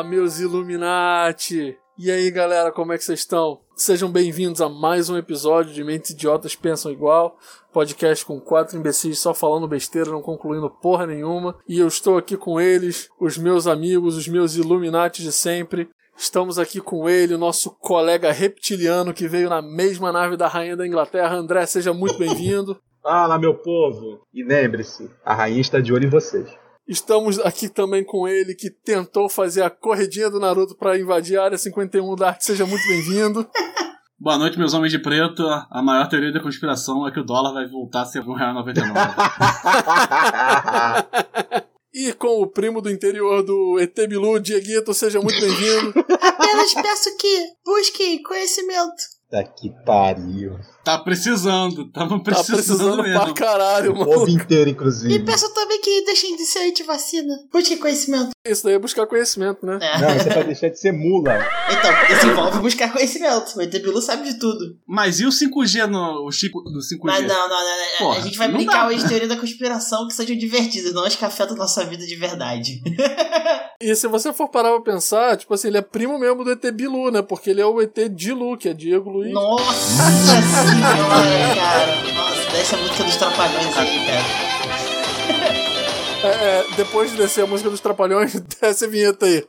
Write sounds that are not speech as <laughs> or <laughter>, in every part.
Fala, meus Illuminati! E aí, galera, como é que vocês estão? Sejam bem-vindos a mais um episódio de Mentes Idiotas Pensam Igual, podcast com quatro imbecis só falando besteira, não concluindo porra nenhuma. E eu estou aqui com eles, os meus amigos, os meus Illuminati de sempre. Estamos aqui com ele, o nosso colega reptiliano que veio na mesma nave da Rainha da Inglaterra. André, seja muito bem-vindo. <laughs> Fala, meu povo! E lembre-se, a rainha está de olho em vocês. Estamos aqui também com ele que tentou fazer a corredinha do Naruto para invadir a área 51 da arte. Seja muito bem-vindo. <laughs> Boa noite, meus homens de preto. A maior teoria da conspiração é que o dólar vai voltar a ser R$1,99. <laughs> e com o primo do interior do ET Bilu, Dieguito, seja muito bem-vindo. <laughs> Apenas peço que busquem conhecimento. Tá que pariu. Tá precisando, tamo precisando, tá precisando mesmo. pra caralho, mano. O povo inteiro, inclusive. E peço também que deixem de ser antivacina. Busquem conhecimento. Isso daí é buscar conhecimento, né? É. Não, isso é pra deixar de ser mula. Então, isso envolve buscar conhecimento. O ET Bilu sabe de tudo. Mas e o 5G no o chip do 5G? Mas não, não, não. não. Porra, a gente vai brincar hoje de teoria da conspiração que sejam divertidas, não as que afetam nossa vida de verdade. <laughs> E se você for parar pra pensar, tipo assim, ele é primo mesmo do ET Bilu, né? Porque ele é o ET Dilu, que é Diego Luiz. Nossa senhora, cara. Nossa, dessa música dos trapalhões aí, cara. É, é, depois de descer a música dos Trapalhões, <laughs> desce a vinheta aí.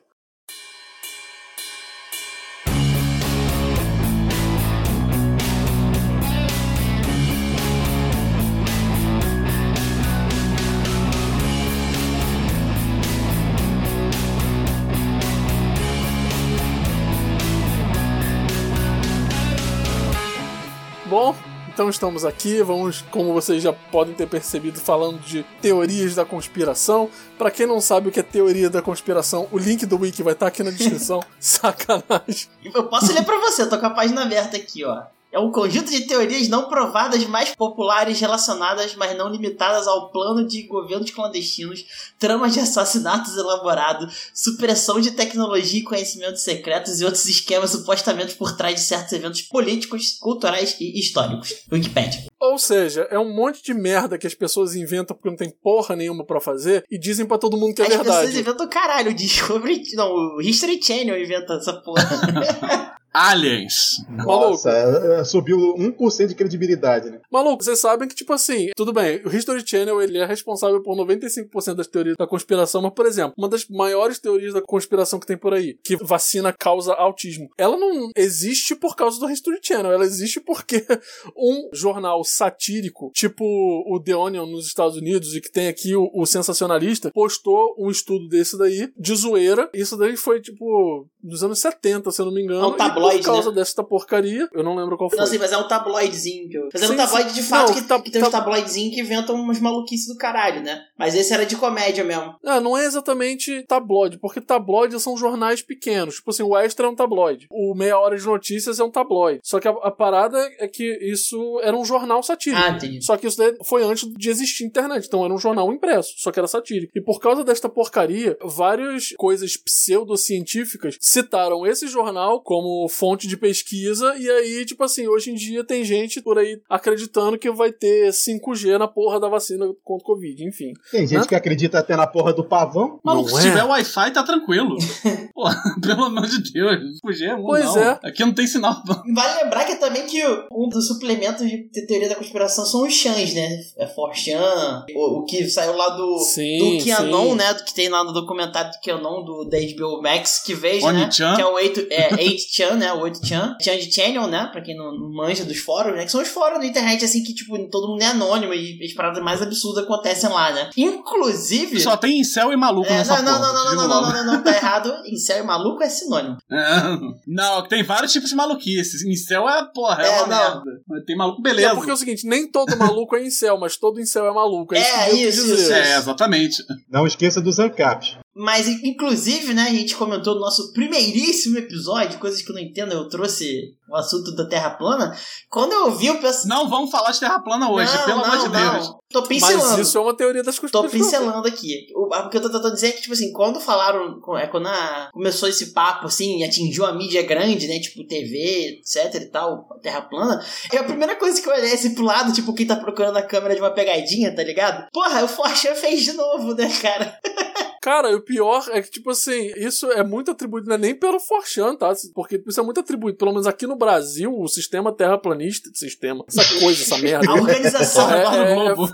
Então estamos aqui, vamos, como vocês já podem ter percebido, falando de teorias da conspiração. Pra quem não sabe o que é teoria da conspiração, o link do wiki vai estar aqui na descrição. <laughs> Sacanagem. Eu posso ler pra você, eu tô com a página aberta aqui, ó. É um conjunto de teorias não provadas mais populares relacionadas, mas não limitadas ao plano de governos clandestinos, tramas de assassinatos elaborados, supressão de tecnologia e conhecimentos secretos e outros esquemas supostamente por trás de certos eventos políticos, culturais e históricos. Wikipedia. Ou seja, é um monte de merda que as pessoas inventam porque não tem porra nenhuma pra fazer e dizem pra todo mundo que é As verdade. pessoas inventam caralho, <laughs> o Discovery. Não, o History Channel inventa essa porra. <laughs> Aliens. Nossa, é, subiu 1% de credibilidade, né? Maluco, vocês sabem que, tipo assim, tudo bem, o History Channel ele é responsável por 95% das teorias da conspiração, mas, por exemplo, uma das maiores teorias da conspiração que tem por aí, que vacina causa autismo, ela não existe por causa do History Channel, ela existe porque <laughs> um jornal satírico, tipo o The Onion nos Estados Unidos, e que tem aqui o, o sensacionalista, postou um estudo desse daí, de zoeira, isso daí foi, tipo, nos anos 70, se eu não me engano, É um tabloide, por causa né? dessa porcaria, eu não lembro qual foi. Não sei, mas é um tabloidezinho. que eu- Mas é Sim, um tabloide sim. de fato Não, que, que tem uns tab- tabloidezinhos que inventam umas maluquices do caralho, né? Mas esse era de comédia mesmo. Ah, não é exatamente tabloide, porque tabloide são jornais pequenos. Tipo assim, o Extra é um tabloide. O Meia Hora de Notícias é um tabloide. Só que a, a parada é que isso era um jornal satírico. Ah, entendi. Só que isso foi antes de existir internet, então era um jornal impresso, só que era satírico. E por causa desta porcaria, várias coisas pseudocientíficas citaram esse jornal como fonte de pesquisa, e aí, tipo assim, hoje em dia tem gente por aí acreditando que vai ter 5G na porra da vacina contra o Covid, enfim. Tem gente Né? que acredita até na porra do pavão. Maluco, se é? tiver Wi-Fi, tá tranquilo. <laughs> Pô, <laughs> pelo amor de Deus. 5G é bom, Pois não. é. Aqui não tem sinal. Vale lembrar que também que um dos suplementos de teoria da conspiração são os chans, né? É 4chan, o, o que saiu lá do, Sim, do Qanon, sim. né? Do que tem lá no documentário do Qanon, do, da HBO Max, que veja, né? Oni-chan. Que é o 8, é, 8chan, né? O 8chan. Chan de Channel, né? Pra quem não, não manja dos fóruns, né? Que são os fóruns da internet, assim, que, tipo, todo mundo é anônimo e as paradas mais absurdas acontecem lá, né? Inclusive... Só tem incel e maluco É, nessa não, não, porra. não, não, não, não, não, não, não, tá errado. Incel e maluco é sinônimo. <laughs> É, Não, tem vários tipos de maluquice. Incel é, porra, é, É, uma não. merda. Tem maluco, beleza. É porque é o seguinte, nem todo maluco é incel, mas todo incel é maluco. É, É, isso quis isso, dizer. isso, É, exatamente. Não esqueça dos ANCAPs. Mas, inclusive, né, a gente comentou no nosso primeiríssimo episódio, coisas que eu não entendo, eu trouxe o assunto da Terra plana. Quando eu ouvi o pessoal. Não vamos falar de terra plana hoje, não, pelo não, amor de não. Deus. Tô pincelando. Mas isso é uma teoria das Tô conspirações. pincelando aqui. O, o que eu tô tentando dizer é que, tipo assim, quando falaram, é, quando a- começou esse papo, assim, e atingiu a mídia grande, né, tipo TV, etc e tal, Terra plana, é a primeira coisa que eu olhei assim pro lado, tipo, quem tá procurando a câmera de uma pegadinha, tá ligado? Porra, o Forchan fez de novo, né, cara? <laughs> Cara, o pior é que, tipo assim, isso é muito atribuído, não é nem pelo Forchan, tá? Porque isso é muito atribuído, pelo menos aqui no Brasil, o sistema terraplanista, sistema, essa coisa, essa merda. A organização É, é, do globo.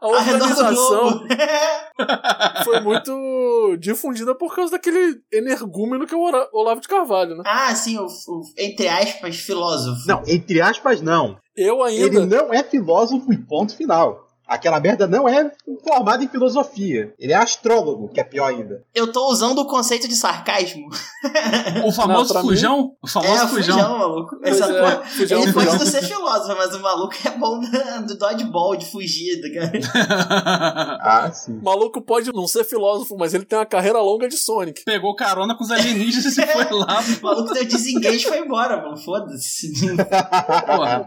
A organização globo. <laughs> foi muito difundida por causa daquele energúmeno que é o Olavo de Carvalho, né? ah, sim, o, o, entre aspas, filósofo. Não, entre aspas, não. Eu Ele ainda. não é filósofo e ponto final. Aquela merda não é formada em filosofia. Ele é astrólogo, que é pior ainda. Eu tô usando o conceito de sarcasmo. O famoso mim- fujão? O famoso é, fujão. fujão, maluco. Essa é, porra- fujão, ele pode fujão. não ser filósofo, mas o maluco é bom do dodgeball, de fugida, cara. <laughs> Ah, sim. O maluco pode não ser filósofo, mas ele tem uma carreira longa de Sonic. Pegou carona com os alienígenas e foi <laughs> lá. O maluco deu desengage e foi embora, mano. Foda-se.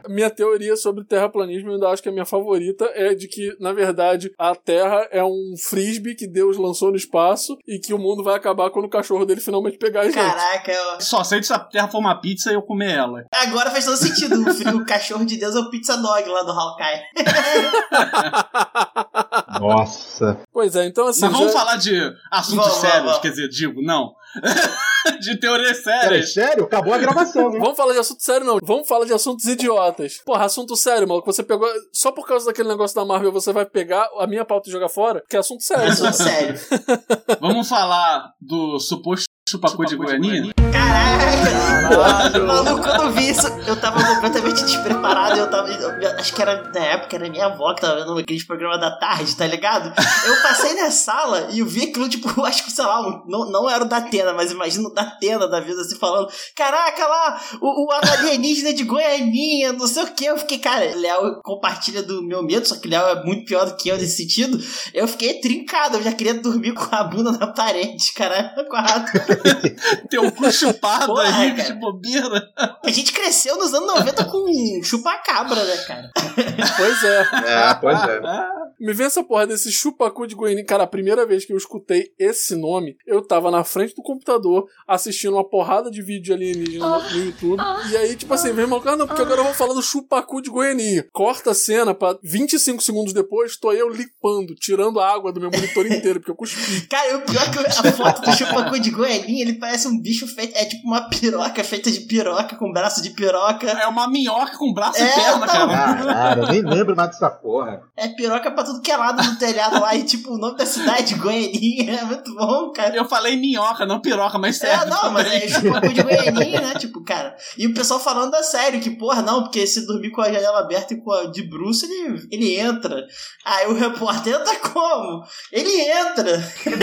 Minha teoria sobre terraplanismo, eu ainda acho que a minha favorita é de que, na verdade, a Terra é um frisbee que Deus lançou no espaço e que o mundo vai acabar quando o cachorro dele finalmente pegar a gente. Caraca, Só sei se a terra for uma pizza e eu comer ela. agora faz todo sentido. O cachorro de Deus é o pizza dog lá do Hawkeye. <laughs> Nossa. Pois é, então assim. Mas vamos já- falar de assuntos Vamos, sérios, vamos. quer dizer, digo, não. <laughs> de teorias sérias. sério? Acabou a gravação, né? Vamos falar de assunto sério, não. Vamos falar de assuntos idiotas. Porra, assunto sério, maluco. Você pegou. Só por causa daquele negócio da Marvel, você vai pegar a minha pauta e jogar fora? Que é assunto sério. Assunto sério. <laughs> Vamos falar do suposto chupacu de Goianinha? Caraca! Maluco, quando eu vi isso, eu tava completamente despreparado. Eu tava. eu- acho que era na época, era minha avó que tava vendo aqueles programas da tarde, tá ligado? Eu passei na sala e eu vi aquilo, tipo, eu acho que, sei lá, não, não era o da Atena, mas imagino o da Atena da vida assim falando: Caraca, lá, o, o alienígena de Goianinha, não sei o que. Eu fiquei, cara, Léo compartilha do meu medo, só que Léo é muito pior do que eu nesse sentido. Eu fiquei trincado, eu já queria dormir com a bunda na parede, cara. Quatro. <laughs> Teu cu chupado Porra, aí, cara. de bobeira. A gente cresceu nos anos 90 com chupacabra, né, cara? Pois é. É, pois é. <laughs> Me vê essa porra desse chupacu de Goiânia. Cara, a primeira vez que eu escutei esse nome, eu tava na frente do computador assistindo uma porrada de vídeo alienígena no, no YouTube. E aí, tipo assim, meu irmão, cara, não, porque agora eu vou falar do chupacu de Goiânia. Corta a cena pra 25 segundos depois, tô eu limpando, tirando a água do meu monitor inteiro, porque eu cuspi. <laughs> Cara, o pior é que a foto do chupacu de goelinha, ele parece um bicho feito. É tipo uma piroca feita de piroca, com braço de piroca. É uma minhoca com braço É, e perna, não. cara. Caralho, eu nem lembro mais dessa porra. É piroca pra tudo que é lado do telhado lá. E tipo, o nome da cidade, Goianinha, é muito bom, cara. Eu falei minhoca, não piroca, mas É, serve não, mas também. é chupacu de Goianinha, né? Tipo, cara. E o pessoal falando a sério, que, porra, não, porque se dormir com a janela aberta e com a de bruxo, ele, ele entra. Aí o repórter entra como? Ele entra. <laughs>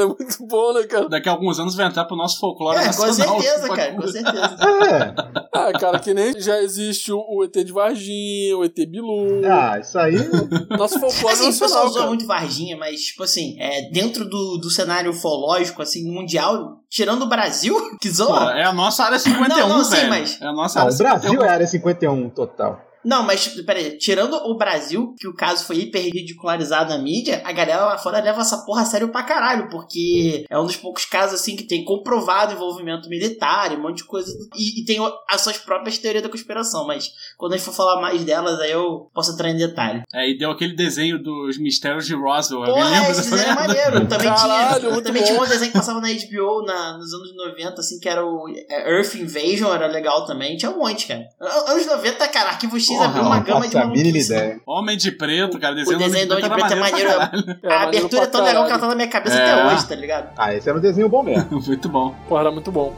é muito bom, né, cara? Daqui a alguns anos vai entrar pro nosso folclore É, com nacional. certeza, chupacu. cara, com certeza. É. Ah, cara, que nem já existe o, o ET de Varginha, o ET Bilu. Ah, isso aí. <laughs> Nosso folclore Assim, o pessoal nacional, usou cara. muito Varginha, mas, tipo assim, é, dentro do, do cenário ufológico, assim, mundial, tirando o Brasil, <laughs> que Pô, zoa. é a nossa área 51, Não, não, sim, velho. mas- É a nossa Não, área o Brasil 51. é área 51 total. Não, mas, peraí, tirando o Brasil, que o caso foi hiper ridicularizado na mídia, a galera lá fora leva essa porra a sério pra caralho, porque é um dos poucos casos, assim, que tem comprovado envolvimento militar e um monte de coisa, e, e tem as suas próprias teorias da conspiração, mas quando a gente for falar mais delas, aí eu posso entrar em detalhe. É, e deu aquele desenho dos mistérios de Roswell. Porra, lembra esse desenho é maneiro. Também Caralho, tinha, também bom. tinha um desenho que passava na HBO na, nos anos 90, assim, que era o é, Earth Invasion, era legal também. Tinha um monte, cara. An- Anos 90, cara, Arquivo X Porra, abriu uma Não gama de a mínima maluquice. ideia. Homem de preto, cara. O Desenho, desenho do Homem de Preto é maneiro. caralho. É, A maneiro abertura é tão legal que ela tá na minha cabeça É. até hoje, tá ligado? Ah, esse era um desenho bom mesmo. <laughs> Muito bom. Porra, era muito bom.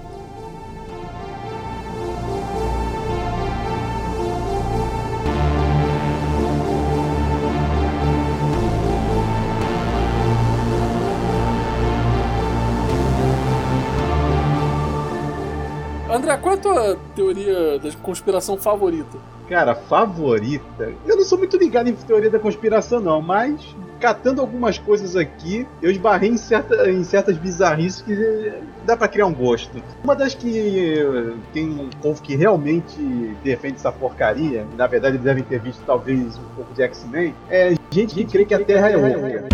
André, qual é a tua teoria da conspiração favorita? Cara, favorita. Eu não sou muito ligado em teoria da conspiração, não, mas catando algumas coisas aqui, eu esbarrei em, certa, em certas bizarrices que dá pra criar um gosto. Uma das que tem um povo que realmente defende essa porcaria, na verdade eles devem ter visto talvez um pouco de X-Men, é gente que crê que a Terra é oca.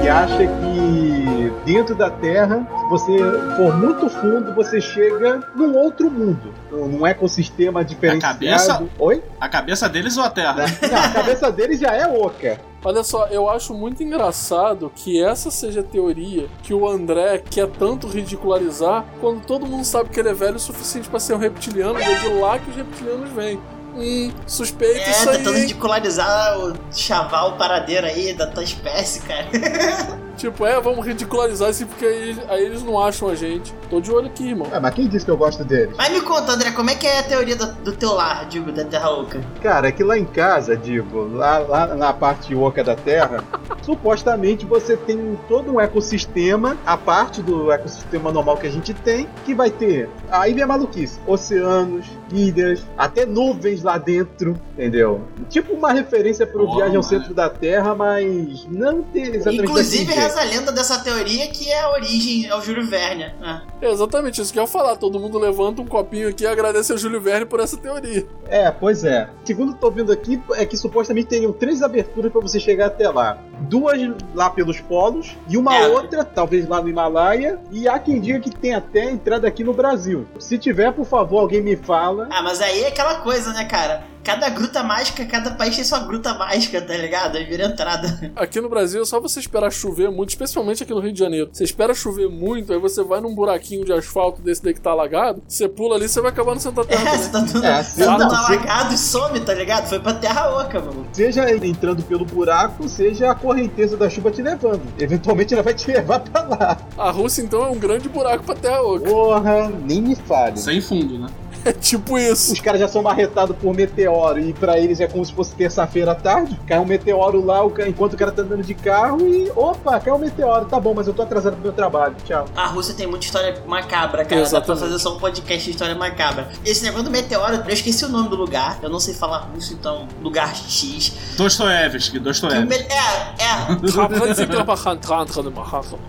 Que acha que dentro da Terra, se você for muito fundo, você chega num outro mundo, num ecossistema diferenciado. cabeça? Oi? A cabeça deles ou a terra? Não, a cabeça dele já é oca. Olha só, eu acho muito engraçado que essa seja a teoria que o André quer tanto ridicularizar quando todo mundo sabe que ele é velho o suficiente pra ser um reptiliano e é de lá que os reptilianos vêm. Hum, suspeito É, isso aí. tentando ridicularizar o chaval paradeiro aí da tua espécie, cara. <laughs> Tipo, é, vamos ridicularizar isso porque aí, aí eles não acham a gente. Tô de olho aqui, irmão. Ah, mas quem disse que eu gosto deles? Mas me conta, André, como é que é a teoria do, do teu lar, digo, da Terra Oca? Cara, é que lá em casa, digo, lá, lá na parte oca da Terra, supostamente você tem todo um ecossistema, a parte do ecossistema normal que a gente tem, que vai ter, aí vem a maluquice, oceanos, ilhas, até nuvens lá dentro, entendeu? Tipo uma referência pro Oh, Viagem ao mano. Centro da Terra, mas não ter exatamente Inclusive, reza a lenda dessa teoria que é a origem ao Júlio Verne. Ah. É exatamente isso que eu ia falar. Todo mundo levanta um copinho aqui e agradece ao Júlio Verne por essa teoria. É, pois é. Segundo eu tô vendo aqui, é que supostamente teriam três aberturas pra você chegar até lá. Duas lá pelos polos e uma É. outra, talvez lá no Himalaia. E há quem diga que tem até entrada aqui no Brasil. Se tiver, por favor, alguém me fala. ah, mas aí é aquela coisa, né, cara? Cada gruta mágica, cada país tem sua gruta mágica, tá ligado? Aí vira entrada. Aqui no Brasil é só você esperar chover muito, especialmente aqui no Rio de Janeiro. Você espera chover muito, aí você vai num buraquinho de asfalto desse daí que tá alagado, você pula ali, você vai acabar no Santa Terra. É, também. você tá tudo, É, tá tudo não, alagado e some, tá ligado? Foi pra Terra Oca, mano. Seja entrando pelo buraco, seja a correnteza da chuva te levando. Eventualmente ela vai te <laughs> levar pra lá. A Rússia, então, é um grande buraco pra Terra Oca. Porra, nem me fale. Sem fundo, né? É tipo isso. Os caras já são marretados por meteoro e pra eles é como se fosse terça-feira à tarde. Cai um meteoro lá enquanto o cara tá andando de carro e. Opa, caiu um meteoro. Tá bom, mas eu tô atrasado pro meu trabalho. Tchau. A Rússia tem muita história macabra, cara. Dá pra Exatamente. fazer só um podcast de história macabra. Esse negócio do meteoro, eu esqueci o nome do lugar. Eu não sei falar russo, então, lugar X. Dostoevsky, Que o Dostoevsky. É, é. <laughs>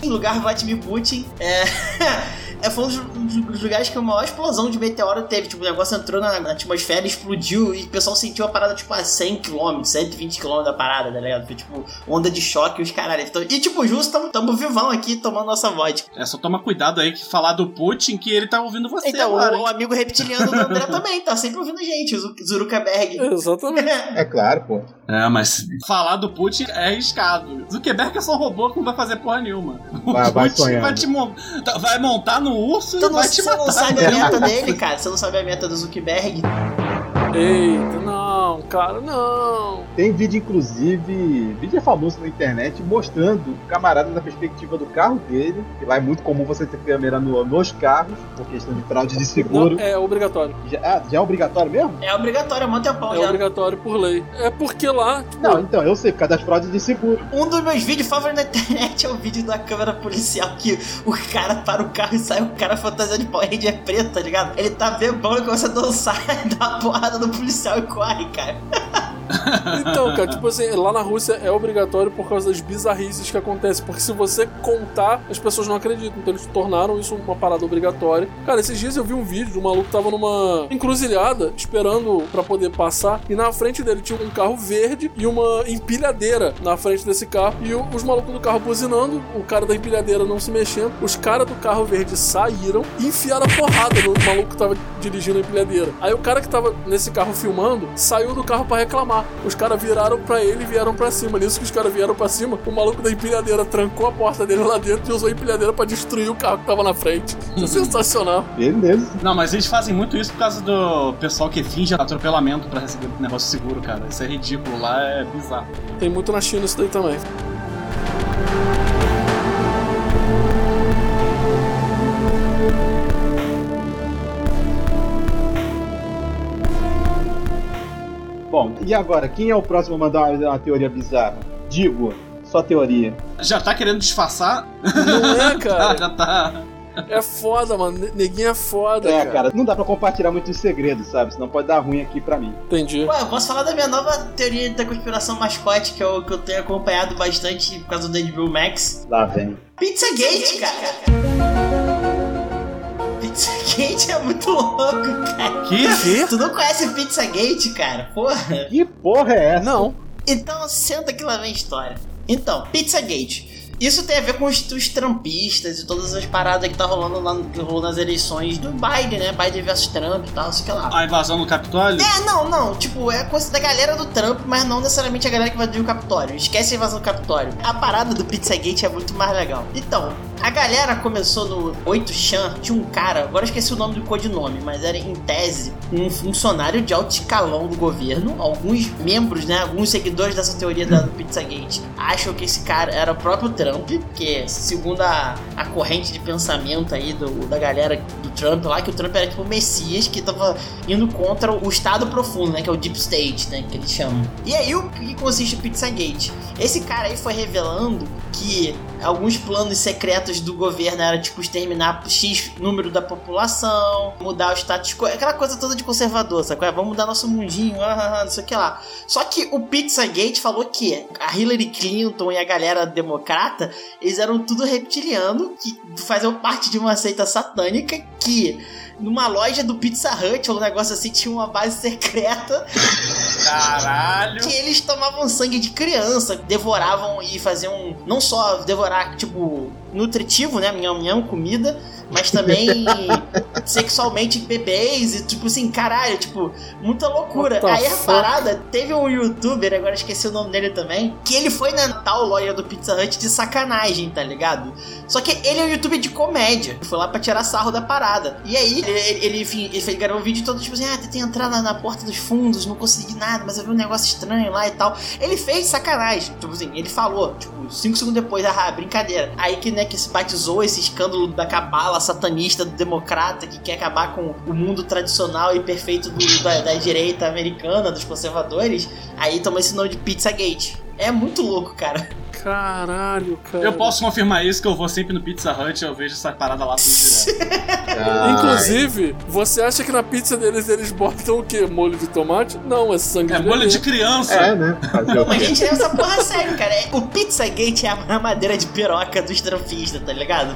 Em lugar Vladimir Putin. É. <laughs> é, foi um dos, dos lugares que a maior explosão de meteoro teve. Tipo, o negócio entrou na, na atmosfera, explodiu e o pessoal sentiu a parada, tipo, a 100 km, 120 km da parada, tá ligado? Foi, tipo, onda de choque e os caralho. Então, e, tipo, justo, tamo, tamo vivão aqui tomando nossa vodka. É só toma cuidado aí que falar do Putin que ele tá ouvindo você Então, agora. o, o amigo reptiliano do André também tá sempre ouvindo gente, o Zu- Zurukaberg. Exatamente. <laughs> É claro, pô. É, mas falar do Putin é arriscado. Zuckerberg é só um robô que não vai fazer porra nenhuma. O Vai- vai vai te mon- tá- vai montar no urso Tu e não, vai te você não matar. sabe a meta <laughs> dele, cara. Você não sabe a meta do Zuckerberg. Eita, não, cara, não. Tem vídeo, inclusive, vídeo é famoso na internet, mostrando o camarada da perspectiva do carro dele, que lá é muito comum você ter câmera no- nos carros, por questão de fraude de seguro. Não, é obrigatório. Já, ah, já é obrigatório mesmo? É obrigatório, há muito tempão É já. obrigatório por lei. É porque lá, tipo, Não, então, eu sei, por causa das fraudes de seguro. Um dos meus vídeos favoritos na internet <laughs> é o vídeo da câmera policial que o cara para o carro e sai o cara fantasiado de Power Ranger preto, tá ligado? Ele tá bebão e começa a dançar, <laughs> dá uma porrada no policial e corre, cara. Okay. <laughs> <laughs> Então, cara, tipo assim, lá na Rússia é obrigatório por causa das bizarrices que acontecem. Porque se você contar, as pessoas não acreditam. Então eles tornaram isso uma parada obrigatória. Cara, esses dias eu vi um vídeo de um maluco que tava numa encruzilhada, esperando pra poder passar. E na frente dele tinha um carro verde e uma empilhadeira na frente desse carro. E os malucos do carro buzinando, o cara da empilhadeira não se mexendo. Os caras do carro verde saíram e enfiaram a porrada no maluco que tava dirigindo a empilhadeira. Aí o cara que tava nesse carro filmando saiu do carro pra reclamar. Os caras viraram pra ele e vieram pra cima. Nisso que os caras vieram pra cima, o maluco da empilhadeira trancou a porta dele lá dentro e usou a empilhadeira pra destruir o carro que tava na frente. Isso é sensacional. Beleza. Não, mas eles fazem muito isso por causa do pessoal que finge atropelamento pra receber negócio seguro, cara. Isso é ridículo, lá é bizarro. Tem muito na China isso daí também. Bom, e agora, quem é o próximo a mandar uma, uma teoria bizarra? Digo, só teoria. Já tá querendo disfarçar? Não é, <laughs> cara? já tá. É foda, mano. Ne- Neguinho é foda, É, cara. cara, não dá pra compartilhar muitos segredos, sabe? Senão pode dar ruim aqui pra mim. Entendi. Ué, eu posso falar da minha nova teoria da conspiração mascote que eu, que eu tenho acompanhado bastante por causa do HBO Max. Lá vem. Pizzagate, cara. Pizzagate <laughs> é muito louco, cara. Que? Tu não conhece Pizzagate, cara? Porra. Que porra é essa? Não. Então senta que lá vem a história. Então, Pizzagate. Isso tem a ver com os, os trampistas e todas as paradas que tá rolando lá que rolou nas eleições do Biden, né? Biden versus Trump e tal, sei que lá. A invasão no Capitólio? É, não, não. Tipo, é coisa da galera do Trump, mas não necessariamente a galera que invadiu o Capitólio. Esquece a invasão do Capitólio. A parada do Pizzagate é muito mais legal. Então, a galera começou no 8chan, tinha um cara, agora esqueci o nome do codinome, mas era em tese um funcionário de alto escalão do governo. Alguns membros, né, alguns seguidores dessa teoria da, Pizzagate acham que esse cara era o próprio Trump, que segundo a, a corrente de pensamento aí do, da galera do Trump lá, que o Trump era tipo o Messias que tava indo contra o Estado Profundo, né, que é o Deep State, né, que eles chamam. E aí o que consiste o Pizzagate? Esse cara aí foi revelando que alguns planos secretos do governo era tipo exterminar X número da população, mudar o status quo, aquela coisa toda de conservador, sabe? Vamos mudar nosso mundinho, ah, não sei o que lá. Só que o Pizzagate falou que a Hillary Clinton e a galera democrata, eles eram tudo reptiliano, que faziam parte de uma seita satânica que numa loja do Pizza Hut ou um negócio assim, tinha uma base secreta. Caralho! Que eles tomavam sangue de criança, devoravam e faziam. Não só devorar, tipo, nutritivo, né? Minha, minha comida, mas também sexualmente bebês e tipo assim, caralho, tipo, muita loucura. Aí a parada, teve um youtuber, agora esqueci o nome dele também, que ele foi na tal loja do Pizza Hut de sacanagem, tá ligado? Só que ele é um youtuber de comédia, foi lá pra tirar sarro da parada. E aí, ele, ele, enfim, ele fez, gravou um vídeo todo tipo assim, ah, tentei entrar na, na porta dos fundos, não consegui nada, mas eu vi um negócio estranho lá e tal. Ele fez sacanagem, tipo assim, ele falou, tipo, cinco segundos depois, ah, brincadeira. Aí que, né, que se batizou esse escândalo da cabala satanista do democrata que quer acabar com o mundo tradicional e perfeito do, da, da, direita americana, dos conservadores, aí tomou esse nome de Pizzagate. É muito louco, cara. Caralho, cara. Eu posso confirmar isso, que eu vou sempre no Pizza Hut e eu vejo essa parada lá tudo direto. <laughs> Inclusive, você acha que na pizza deles eles botam o quê? Molho de tomate? Não, é sangue é de molho de criança. É, né? Não, mas a gente leva essa porra a sério, cara. O Pizzagate é a madeira de piroca dos trampistas, tá ligado?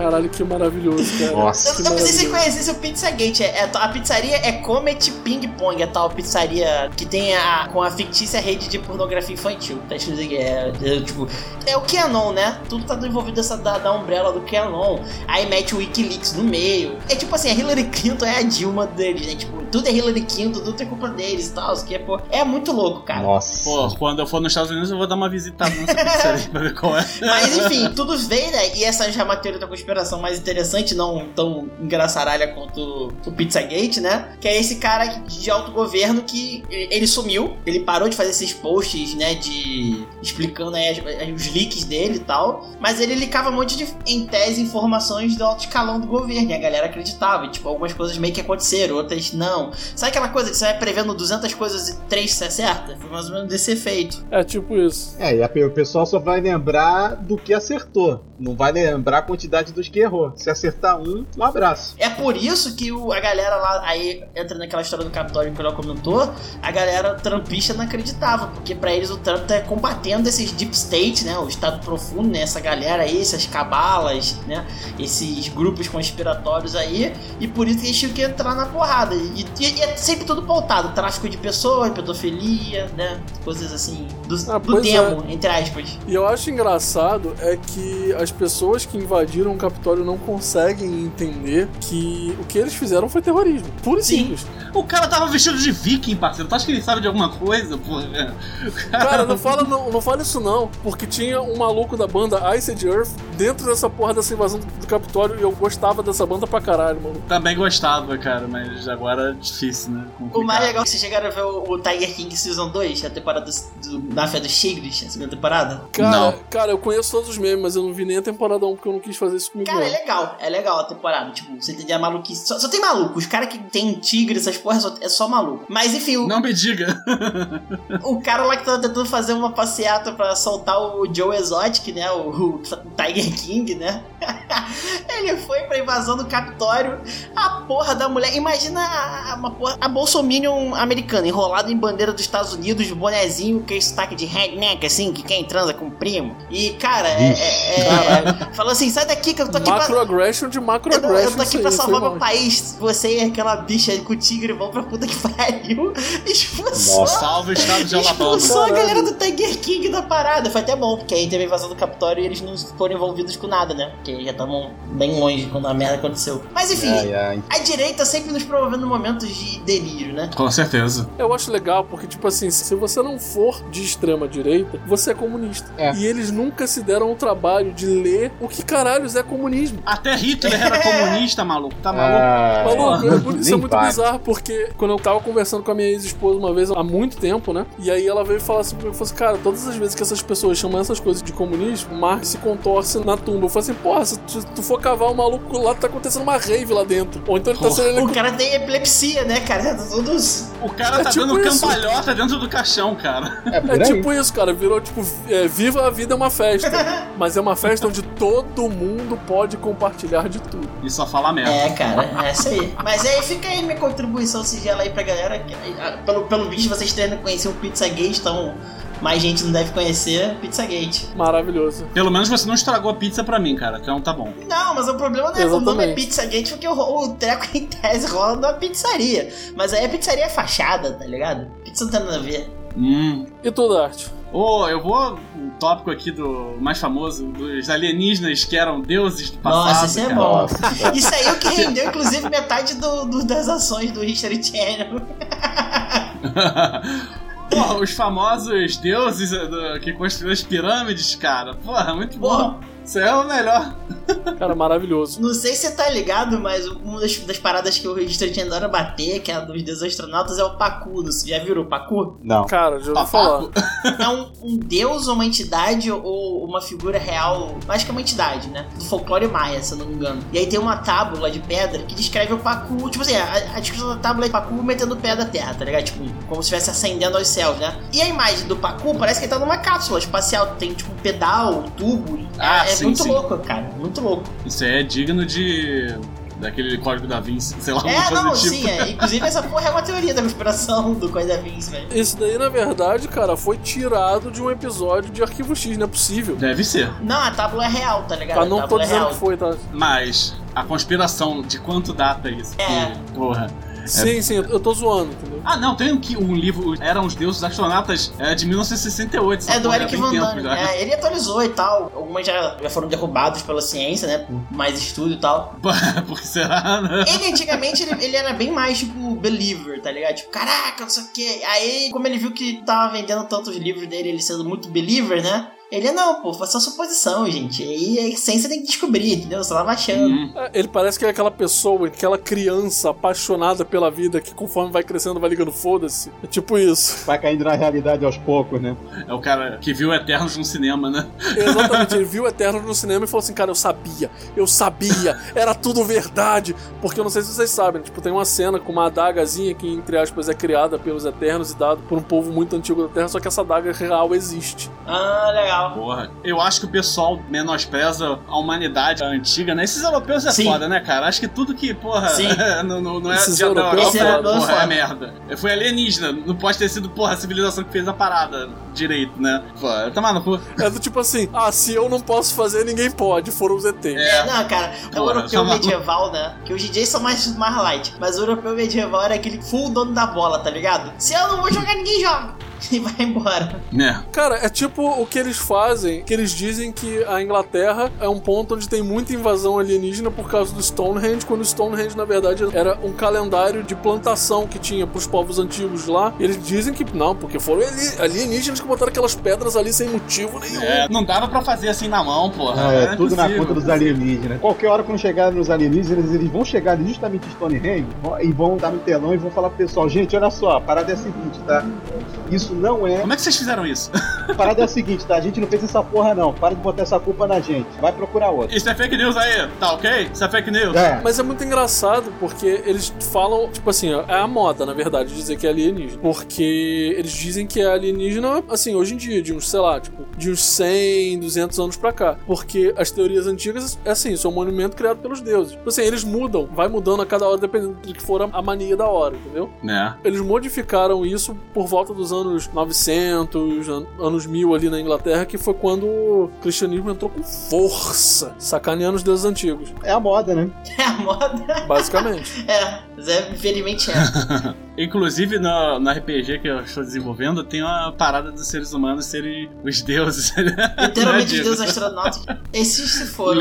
Caralho, que maravilhoso, cara. Nossa. Eu não sei se você maravilhoso. conhece o Pizzagate. É, é- a pizzaria é Comet Ping Pong, a tal pizzaria que tem a, com a fictícia rede de pornografia infantil. Tá escrito aqui, é, é, tipo, é o Canon, né? Tudo tá envolvido dessa, da, da umbrella do Canon. Aí mete o Wikileaks no meio. É tipo assim, a Hillary Clinton é a Dilma deles, né? Tipo, tudo é Hillary Clinton, tudo é culpa deles e tal. isso Que é, pô, é muito louco, cara. Nossa. Pô, quando eu for nos Estados Unidos eu vou dar uma visitada nessa <laughs> pizzaria pra ver qual é. Mas enfim, tudo veio, né? E essa já é uma teoria da conspiração mais interessante, não tão engraçaralha quanto o Pizzagate, né? Que é esse cara de autogoverno que ele sumiu, ele parou de fazer esses posts, né? De. explicando aí as- os leaks dele e tal. Mas ele licava um monte de, em tese, informações do alto escalão do governo. E a galera acreditava. E, tipo, algumas coisas meio que aconteceram, outras não. Sabe aquela coisa que você vai prevendo 200 coisas e 3 se acerta? Foi mais ou menos desse efeito. É tipo isso. É, e a- o pessoal só vai lembrar do que acertou. Não vai lembrar a quantidade dos que errou. Se acertar um, um abraço. É por isso que o- a galera lá, aí entra naquela história do Capitólio que o Léo comentou, a galera trumpista não acreditava, porque pra eles o Trump tá combatendo esses deep state, né, o estado profundo, né, essa galera aí, essas cabalas, né, esses grupos conspiratórios aí, e por isso que eles tinham que entrar na porrada. E, e- e é sempre tudo pautado, tráfico de pessoas, pedofilia, né, coisas assim, do, Ah, do pois demo, entre aspas. E eu acho engraçado é que as pessoas que invadiram Capitólio não conseguem entender que o que eles fizeram foi terrorismo. Puro e Sim. simples. O cara tava vestido de viking, parceiro. Tu acha que ele sabe de alguma coisa, porra? Cara, não <laughs> fala, não, não fala isso não, porque tinha um maluco da banda Iced Earth dentro dessa porra dessa invasão do, Capitólio e eu gostava dessa banda pra caralho, mano. Também gostava, cara, mas agora é difícil, né? O Complicado. mais legal é que vocês chegaram a ver o, o Tiger King Season 2, a temporada do, do Máfia dos Tigres, a segunda temporada. Cara, Não. cara, eu conheço todos os memes, mas eu não vi nem a temporada 1 porque eu não quis fazer isso comigo. Cara, é legal, é legal a temporada. Tipo, você entender a maluquice. Só, só tem maluco. Os caras que tem tigre, essas porras, é só maluco. Mas enfim, o, Não me diga. <laughs> o cara lá que tava tentando fazer uma passeata pra soltar o Joe Exotic, né? O, o Tiger King, né? <laughs> Ele foi pra invasão do Capitólio. A porra da mulher. Imagina a, a- uma porra, a Bolsominion americana, enrolada em bandeira dos Estados Unidos, bonezinho, que é sotaque de redneck, assim, que quem transa com o primo. E, cara, é. é- é- falou assim: sai daqui que eu tô aqui pra. Macroaggression de Eu, não- macroaggression. eu tô aqui pra salvar meu país. Você e aquela bicha com o tigre vão pra puta que pariu. Expulsou. Nossa. Salve o estado de Alabama. Expulsou a galera do Tiger King da parada. Foi até bom, porque aí teve a invasão do Capitólio e eles não foram envolvidos com nada, né? Porque já estavam bem longe quando a merda aconteceu. Mas enfim, Ai, ai. a direita sempre nos promovendo momentos de delírio, né? Com certeza. Eu acho legal porque, tipo assim, se você não for de extrema direita, você é comunista. É. E eles nunca se deram o trabalho de ler o que caralhos é comunismo. Até Hitler era <laughs> comunista, maluco. Tá maluco? Ah, Maluco, é muito- isso é muito vai. bizarro, porque quando eu tava conversando com a minha ex-esposa uma vez, há muito tempo, né? E aí ela veio falar assim pra mim, falou assim, cara, todas as vezes que essas pessoas chamam essas coisas de comunismo, Marx se contorce na tumba. Eu falei assim, porra, se tu, tu for cavar o maluco lá, tá acontecendo uma rave lá dentro. Ou então ele tá Porra. sendo O cara tem epilepsia, né, cara? Todos. O cara É tá tipo dando isso. cambalhota dentro do caixão, cara. É É tipo isso, cara. Virou tipo, é, viva a vida é uma festa. <laughs> mas é uma festa onde todo mundo pode compartilhar de tudo. E só fala merda. É, cara, é isso aí. Mas aí fica aí minha contribuição sigela aí pra galera. que, ah, Pelo, pelo visto, vocês tendo conhecer o Pizzagate, então mais gente não deve conhecer Pizzagate. Maravilhoso. Pelo menos você não estragou a pizza pra mim, cara. Então tá bom. Não, mas o problema não é o nome é Exatamente. Pizzagate porque o, o treco em tese rola numa pizzaria. Mas aí a pizzaria é fachada, tá ligado? Pizza não tem nada a ver. Hum. E tu, Dart? Ô, eu vou. Um tópico aqui do mais famoso, dos alienígenas que eram deuses do passado. Nossa, isso é cara. bom. Nossa. Isso aí é o que rendeu, inclusive, metade do, do- das ações do History Channel. <laughs> Porra, os famosos deuses do- que construíram as pirâmides, cara. Porra, muito Porra. Isso é o melhor. Cara, maravilhoso. Não sei se você tá ligado, mas uma das, das paradas que o Channel adora bater, que é a dos deuses astronautas, é o Pacu. Você já viu o Pacu? Não. Cara, já ouvi Papaco. falar. É um, um deus ou uma entidade ou uma figura real, mais que uma entidade, né? Do folclore maia, se eu não me engano. E aí tem uma tábula de pedra que descreve o Pacu, tipo assim, a, a descrição da tábula é Pacu metendo o pé da terra, tá ligado? Tipo, como se estivesse ascendendo aos céus, né? E a imagem do Pacu parece que ele tá numa cápsula espacial, tem tipo um pedal, tubo. Ah, é é sim, muito sim. louco, cara, muito louco. Isso aí é digno de. daquele código da Vinci, sei lá, É, não, tipo. sim, é. Inclusive essa porra é uma teoria da conspiração do Coisa Vince, velho. Isso daí, na verdade, cara, foi tirado de um episódio de Arquivo X, não é possível. Deve ser. Não, a tábula é real, tá ligado? Tá, não tô é dizendo real. que foi, tá? Mas a conspiração de quanto data isso? É. Que, porra. Sim, sim, eu tô zoando, entendeu? Ah, não, tem um, que- um livro, Eram os Deuses Astronautas, é de 1968. essa É do Eric tem Van Damme. É, ele atualizou e tal. Algumas já, já foram derrubados pela ciência, né? Por mais estudo e tal. <laughs> Porque será, né? Ele antigamente ele, ele era bem mais tipo believer, tá ligado? Tipo, caraca, não sei o que. Aí, como ele viu que tava vendendo tantos livros dele, ele sendo muito believer, né? Ele, não, pô, foi só suposição, gente. Aí a ciência tem que descobrir, entendeu? Você tava achando. Hum. É, Ele parece que é aquela pessoa, aquela criança apaixonada pela vida que conforme vai crescendo vai ligando foda-se. É tipo isso. Vai caindo na realidade aos poucos, né? É o cara que viu Eternos no cinema, né? Exatamente, ele viu Eterno no cinema e falou assim, cara, eu sabia, eu sabia, era tudo verdade. Porque eu não sei se vocês sabem, tipo, tem uma cena com uma adagazinha que, entre aspas, é criada pelos Eternos e dado por um povo muito antigo da Terra, só que essa adaga real existe. Ah, legal. Porra, eu acho que o pessoal menospreza a humanidade antiga, né? Esses europeus é Sim. foda, né, cara? Acho que tudo que, porra, <laughs> não, não, não é Esses de da europeus Europa, europeu é porra, é merda. Foi alienígena, não pode ter sido, porra, a civilização que fez a parada direito, né? Pô, no cu. É do tipo assim, ah, se eu não posso fazer, ninguém pode, foram os ETs. É. Não, cara, o Porra, europeu só maluco. medieval, né? Que os DJs são mais, mais light. Mas o europeu medieval era aquele full dono da bola, tá ligado? Se eu não vou jogar, ninguém joga. <laughs> E vai embora. Né? Cara, é tipo o que eles fazem, que eles dizem que a Inglaterra é um ponto onde tem muita invasão alienígena por causa do Stonehenge, quando o Stonehenge, na verdade, era um calendário de plantação que tinha pros povos antigos lá. Eles dizem que não, porque foram ali- alienígenas que botaram aquelas pedras ali sem motivo nenhum. É, não dava pra fazer assim na mão, porra. É, Era tudo na impossível. conta dos alienígenas. Qualquer hora quando chegar nos alienígenas, eles vão chegar justamente em Stonehenge e vão dar no telão e vão falar pro pessoal, gente, olha só, a parada é a seguinte, tá? Isso não é. Como é que vocês fizeram isso? A parada é a seguinte, tá? A gente não fez essa porra não. Para de botar essa culpa na gente. Vai procurar outra. Isso é fake news aí, tá ok? Isso é fake news. É. Mas é muito engraçado porque eles falam, tipo assim, ó, é a moda, na verdade, dizer que é alienígena. Porque eles dizem que é alienígena, assim, hoje em dia, de uns, sei lá, tipo, de uns 100, 200 anos pra cá. Porque as teorias antigas, é assim, são um monumento criado pelos deuses. Então, assim, eles mudam, vai mudando a cada hora dependendo do que for a, a mania da hora, entendeu? Né? Eles modificaram isso por volta dos anos 900, an- anos 1000 ali na Inglaterra, que foi quando o cristianismo entrou com força, sacaneando os deuses antigos, É a moda, né? <laughs> É a moda. basicamente. <laughs> É, mas é, infelizmente é. <laughs> Inclusive no, no RPG que eu estou desenvolvendo, tem uma parada dos seres humanos serem os deuses. Literalmente Né, os deuses astronautas. Esses se foram.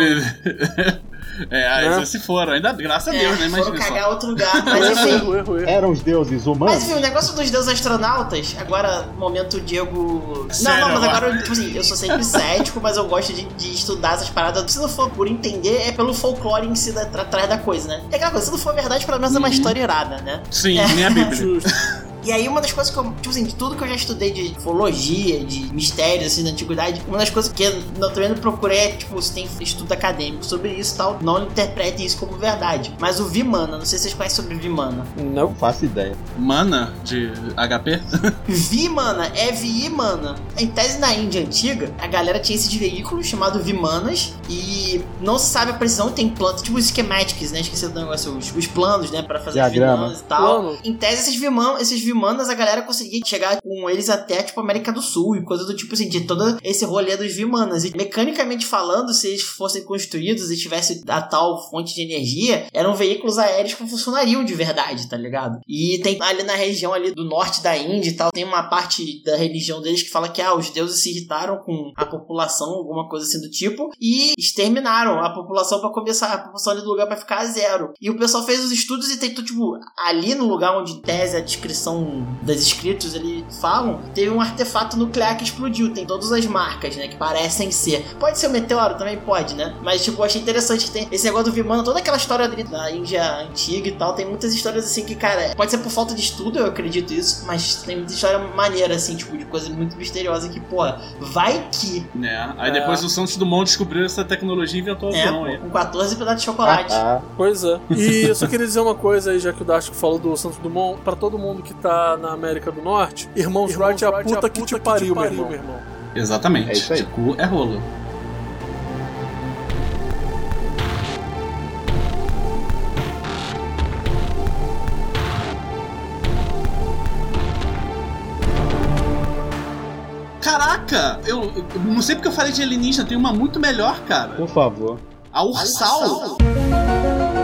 <laughs> É, aí Né? eles se foram. Ainda, graças a É, Deus, né? foram Imagina cagar só. outro lugar. Mas erro. Eram os deuses humanos. Mas enfim, o negócio dos deuses astronautas, agora, momento Diego. Sério, não, não, mas agora? tipo assim, eu sou sempre cético, mas eu gosto de, de estudar essas paradas. Se não for por entender, é pelo folclore em si atrás da coisa, né? É aquela coisa, se não for verdade, pelo menos é uma Uhum. história irada, né? Sim, nem a Bíblia. <laughs> Justo. E aí, uma das coisas que eu, tipo assim, de tudo que eu já estudei de ufologia, de mistérios, assim, da antiguidade, uma das coisas que eu também não procurei é, tipo, se tem estudo acadêmico sobre isso e tal, não interpretem isso como verdade. Mas o Vimana, não sei se vocês conhecem sobre Vimana. Não. Faço ideia. Mana de HP? Vimana é Vimana. Em tese na Índia antiga, a galera tinha esses veículos chamados Vimanas e não se sabe a precisão, tem planta, tipo os schematics, né? Esqueci do negócio, os, os planos, né, para fazer Diagrama. Vimanas e tal. Plano. Em tese, esses, Viman, esses Vimanas, a galera conseguia chegar com eles até, tipo, América do Sul e coisa do tipo assim, de todo esse rolê dos Vimanas. E mecanicamente falando, se eles fossem construídos e tivessem a tal fonte de energia, eram veículos aéreos que funcionariam de verdade, tá ligado? E tem ali na região ali do norte da Índia e tal, tem uma parte da religião deles que fala que, ah, os deuses se irritaram com a população, alguma coisa assim do tipo, e exterminaram a população pra começar, a população ali do lugar pra ficar a zero. E o pessoal fez os estudos e tentou, tipo, ali no lugar onde tese a descrição das escritos ali falam, teve um artefato nuclear que explodiu. Tem todas as marcas, né? Que parecem ser. Pode ser um meteoro também, pode, né? Mas, tipo, eu achei interessante que tem esse negócio do Vimana, toda aquela história ali da Índia antiga e tal. Tem muitas histórias assim que, cara, pode ser por falta de estudo, eu acredito isso, mas tem muita história maneira, assim, tipo, de coisa muito misteriosa que, pô, vai que. né? Aí É. depois o Santos Dumont descobriu essa tecnologia e inventou o É, avião aí. pô, com 14 pedaços de chocolate. Ah, Pois é. E eu só queria dizer uma coisa aí, já que o Dastico falou do Santos Dumont, pra todo mundo que tá na América do Norte, Irmãos Wright é a puta que te pariu, meu irmão. Exatamente. É isso aí. De cu é rolo. Caraca! Eu, eu não sei porque eu falei de alienígena, tem uma muito melhor, cara. por favor. A Ursal.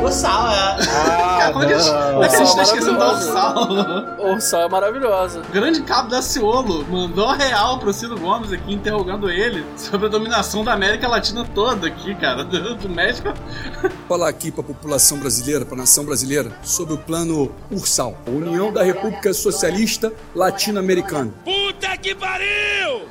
O sal, é. Cara, como é que a gente, como é que a gente tá esquecendo da Ursal? Ursal é maravilhosa. O grande cabo da Ciolo mandou a real pro Ciro Gomes aqui, interrogando ele sobre a dominação da América Latina toda aqui, cara. Do, do México. falar aqui para a população brasileira, para a nação brasileira, sobre o plano Ursal, União da República Socialista Latino-Americana.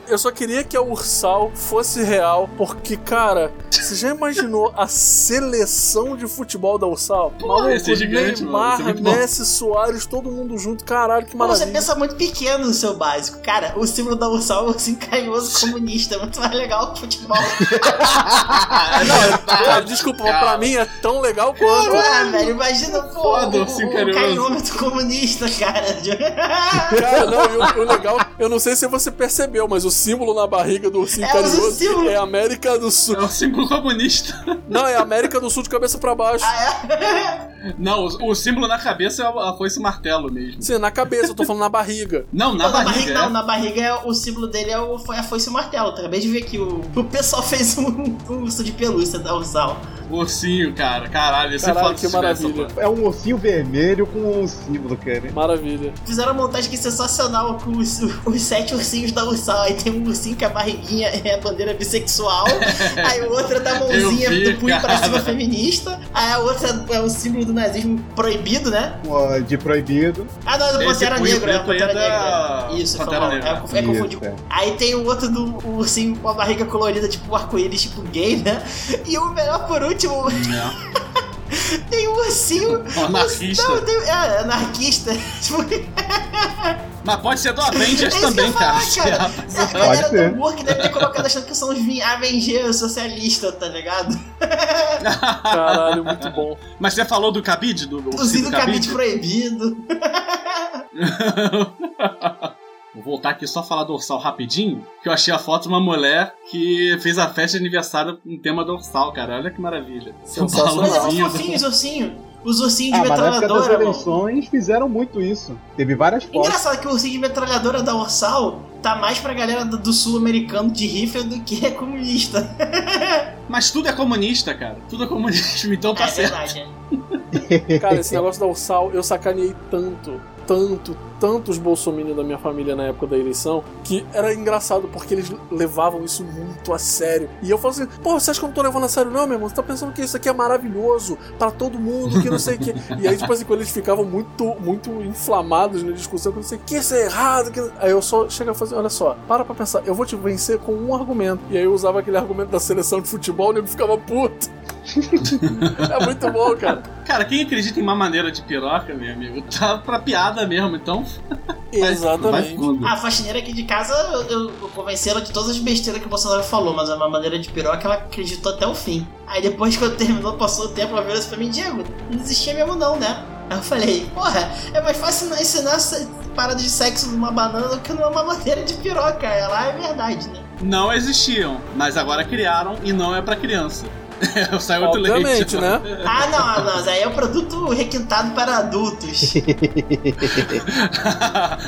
Eu só queria que a Ursal fosse real, porque, cara, você já imaginou a seleção de futebol da Ursal? Pô, ia ser gigante, mano, ia ser Neymar, muito bom. Messi, Soares, todo mundo junto, caralho, que Pô, você maravilha. pensa muito pequeno no seu básico. Cara, o símbolo da Ursal é <laughs> um ursinho carinhoso comunista. É muito mais legal que futebol. <laughs> Cara, desculpa, mas pra mim é tão legal quanto. ah, velho, imagina, pô, Foda, o, o carinhoso. carinhômetro comunista, cara. Cara, não, e o, o legal, eu não sei se você percebeu, mas o símbolo na barriga do ursinho É carinhoso é América do Sul. É o símbolo comunista. Não, é América do Sul de cabeça pra baixo. Não, o, o símbolo na cabeça é a foice martelo mesmo. Sim, na cabeça, eu tô falando na barriga. <laughs> Não, na Não, barriga. é. Não, na barriga é, o símbolo dele é o, foi a foice e o martelo. Acabei de ver que o, o pessoal <laughs> fez um, um urso de pelúcia da Ursal. Ursinho, cara. Caralho, ser Caralho, foda que maravilha. essa É um ursinho vermelho com um símbolo, cara. Maravilha. Fizeram uma montagem que é sensacional com os, os sete ursinhos da Ursal. Aí tem um ursinho que a barriguinha é a bandeira bissexual. <laughs> aí o outro é da mãozinha vi, do punho pra cima feminista. Aí a outra é o símbolo do nazismo proibido, né? De proibido. Ah, não, do Pantera Negra, é Pantera da Negra. Isso, Pantera. Negra. É, é confundi. Isso, é. Aí tem o outro do o ursinho com a barriga colorida, tipo um arco-íris, tipo gay, né? E o melhor por último, É. <laughs> <laughs> tem um ursinho. Um anarquista. Não, tem, é, anarquista. <laughs> Tipo, Mas pode ser do Avengers É também, que eu ia cara. falar, Se- a galera ser. do humor que deve ter colocado achando que são os Avengers socialistas, tá ligado? <laughs> Caralho, muito bom. Mas você falou do cabide? Do, do Inclusive do o cabide proibido. Vou voltar aqui só falar dorsal rapidinho, que eu achei a foto de uma mulher que fez a festa de aniversário em tema dorsal, cara. Olha que maravilha. Sensacional. Mas é fofinho os ursinhos. Os ursinhos Ah, de mas na época das metralhadora, mano. eleições fizeram muito isso. Teve várias fotos. Engraçado que o ursinho de metralhadora da Ursal tá mais pra galera do, sul americano de rifle do que é comunista. <laughs> Mas tudo é comunista, cara. Tudo é comunismo, então tá é certo. verdade, é. <laughs> Cara, esse negócio da Ursal, eu sacaneei tanto, tanto, tanto os bolsominions da minha família na época da eleição, que era engraçado porque eles levavam isso muito a sério. E eu falo assim, pô, você acha que eu não tô levando a sério não, meu irmão? Você tá pensando que isso aqui é maravilhoso pra todo mundo, que não sei o que. <laughs> E aí, tipo assim, quando eles ficavam muito, muito inflamados na discussão, eu pensei, que isso é errado, que... Aí eu só chego a fazer, olha só, para pra pensar, eu vou te vencer com um argumento. E aí eu usava aquele argumento da seleção de futebol, e ele ficava puto. <laughs> é muito bom, cara. Cara, quem acredita em uma maneira de piroca, meu amigo, tá pra piada mesmo, então. <laughs> Vai Exatamente. A faxineira aqui de casa, eu, eu, convenci ela de todas as besteiras que o Bolsonaro falou, mas é uma maneira de piroca ela acreditou até o fim. Aí depois que eu terminou, passou o tempo, ela virou assim pra mim, Diego, não existia mesmo não, né? Aí eu falei, porra, é mais fácil ensinar essa parada de sexo numa banana do que numa madeira de piroca. Ela é verdade, né? Não existiam, mas agora criaram e não é pra criança. <laughs> Saiu outro leite. Obviamente, né? Ah, não, não, mas aí é um produto requintado para adultos. <laughs>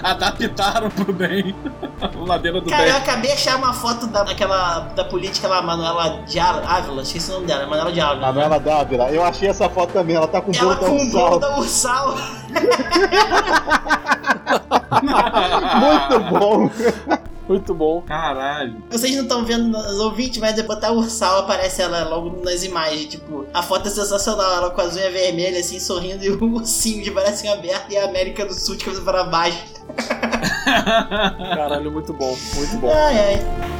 Adaptaram pro bem. <laughs> Ladeira do Cara, eu bem. acabei de achar uma foto da, daquela, da política lá, Manuela de Ávila, esqueci o nome dela, Manuela de Ávila. Manuela Dávila, eu achei essa foto também, ela tá com o Ela bolo com da o bolo Ursal. da Ursal. Muito bom. Muito bom. Caralho. Vocês não estão vendo nos ouvintes, mas depois botar Ursal aparece ela logo nas imagens. Tipo, a foto é sensacional. Ela com as unhas vermelhas, assim, sorrindo, e o ursinho de bracinho aberto e a América do Sul de cabeça para baixo. <laughs> Caralho, muito bom. Muito bom. Ai, ai.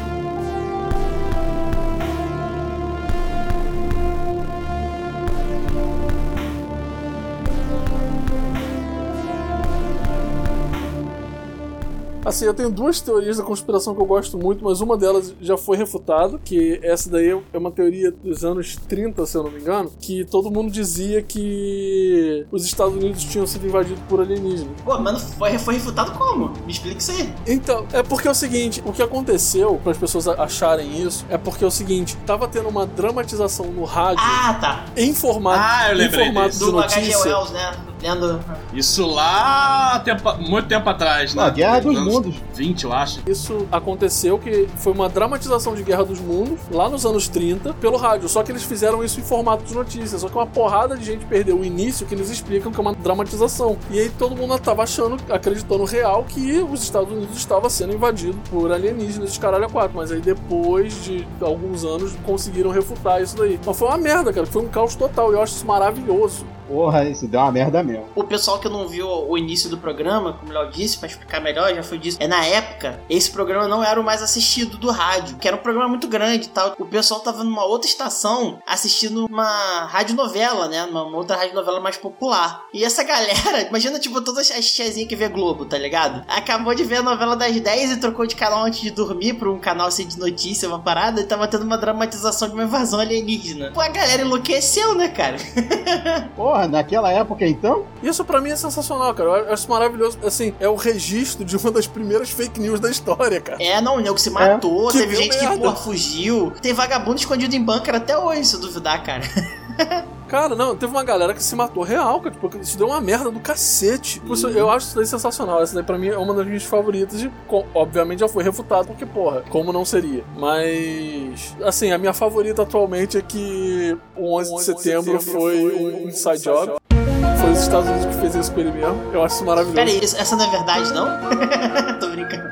Assim, eu tenho duas teorias da conspiração que eu gosto muito, mas uma delas já foi refutada, que essa daí é uma teoria dos anos 30, se eu não me engano, que todo mundo dizia que os Estados Unidos tinham sido invadidos por alienígenas. Pô, mano, foi, foi refutado como? Me explica isso aí. Então, é porque é o seguinte, o que aconteceu para as pessoas acharem isso é porque é o seguinte, tava tendo uma dramatização no rádio Ah, tá. em formato, Ah, eu em formato disso. de Do H.G. notícia. Wells, né? Lendo. Isso lá, tempo- muito tempo atrás, né? Ah, Guerra dos Anos Mundos. 20, eu acho. Isso aconteceu que foi uma dramatização de Guerra dos Mundos, lá nos anos 30, pelo rádio. Só que eles fizeram isso em formato de notícia. Só que uma porrada de gente perdeu o início, que eles explicam que é uma dramatização. E aí todo mundo tava achando, acreditando real, que os Estados Unidos estava sendo invadido por alienígenas de caralho a quatro. Mas aí depois de alguns anos conseguiram refutar isso daí. Mas foi uma merda, cara. Foi um caos total. E eu acho isso maravilhoso. Porra, isso deu uma merda mesmo. O pessoal que não viu o início do programa, como o Léo disse, pra explicar melhor, já foi disso. É na época, esse programa não era o mais assistido do rádio, que era um programa muito grande e tal. O pessoal tava numa outra estação assistindo uma radionovela, né? Uma, uma outra radionovela mais popular. E essa galera, <laughs> imagina tipo todas as tiazinhas que vê Globo, tá ligado? Acabou de ver a novela das 10 e trocou de canal antes de dormir pra um canal assim de notícia, uma parada, e tava tendo uma dramatização de uma invasão alienígena. Pô, a galera enlouqueceu, né, cara? <laughs> Porra, naquela época então? Isso pra mim é sensacional, cara. Eu acho maravilhoso. Assim, é o registro de uma das primeiras fake news da história, cara. É, não, o nego se matou, Que teve gente que, merda. porra, fugiu. Tem vagabundo escondido em bunker até hoje, se eu duvidar, cara. <laughs> Cara, não, teve uma galera que se matou real, cara. Tipo, isso deu uma merda do cacete. Tipo, isso- eu acho isso daí sensacional. Essa daí pra mim é uma das minhas favoritas. E, obviamente já foi refutado, porque, porra, como não seria? Mas, assim, a minha favorita atualmente é que o 11 de setembro foi um inside job. Foi os Estados Unidos que fez isso com ele mesmo. Eu acho isso maravilhoso. Pera aí, isso- essa não é verdade, não? <laughs> Tô brincando.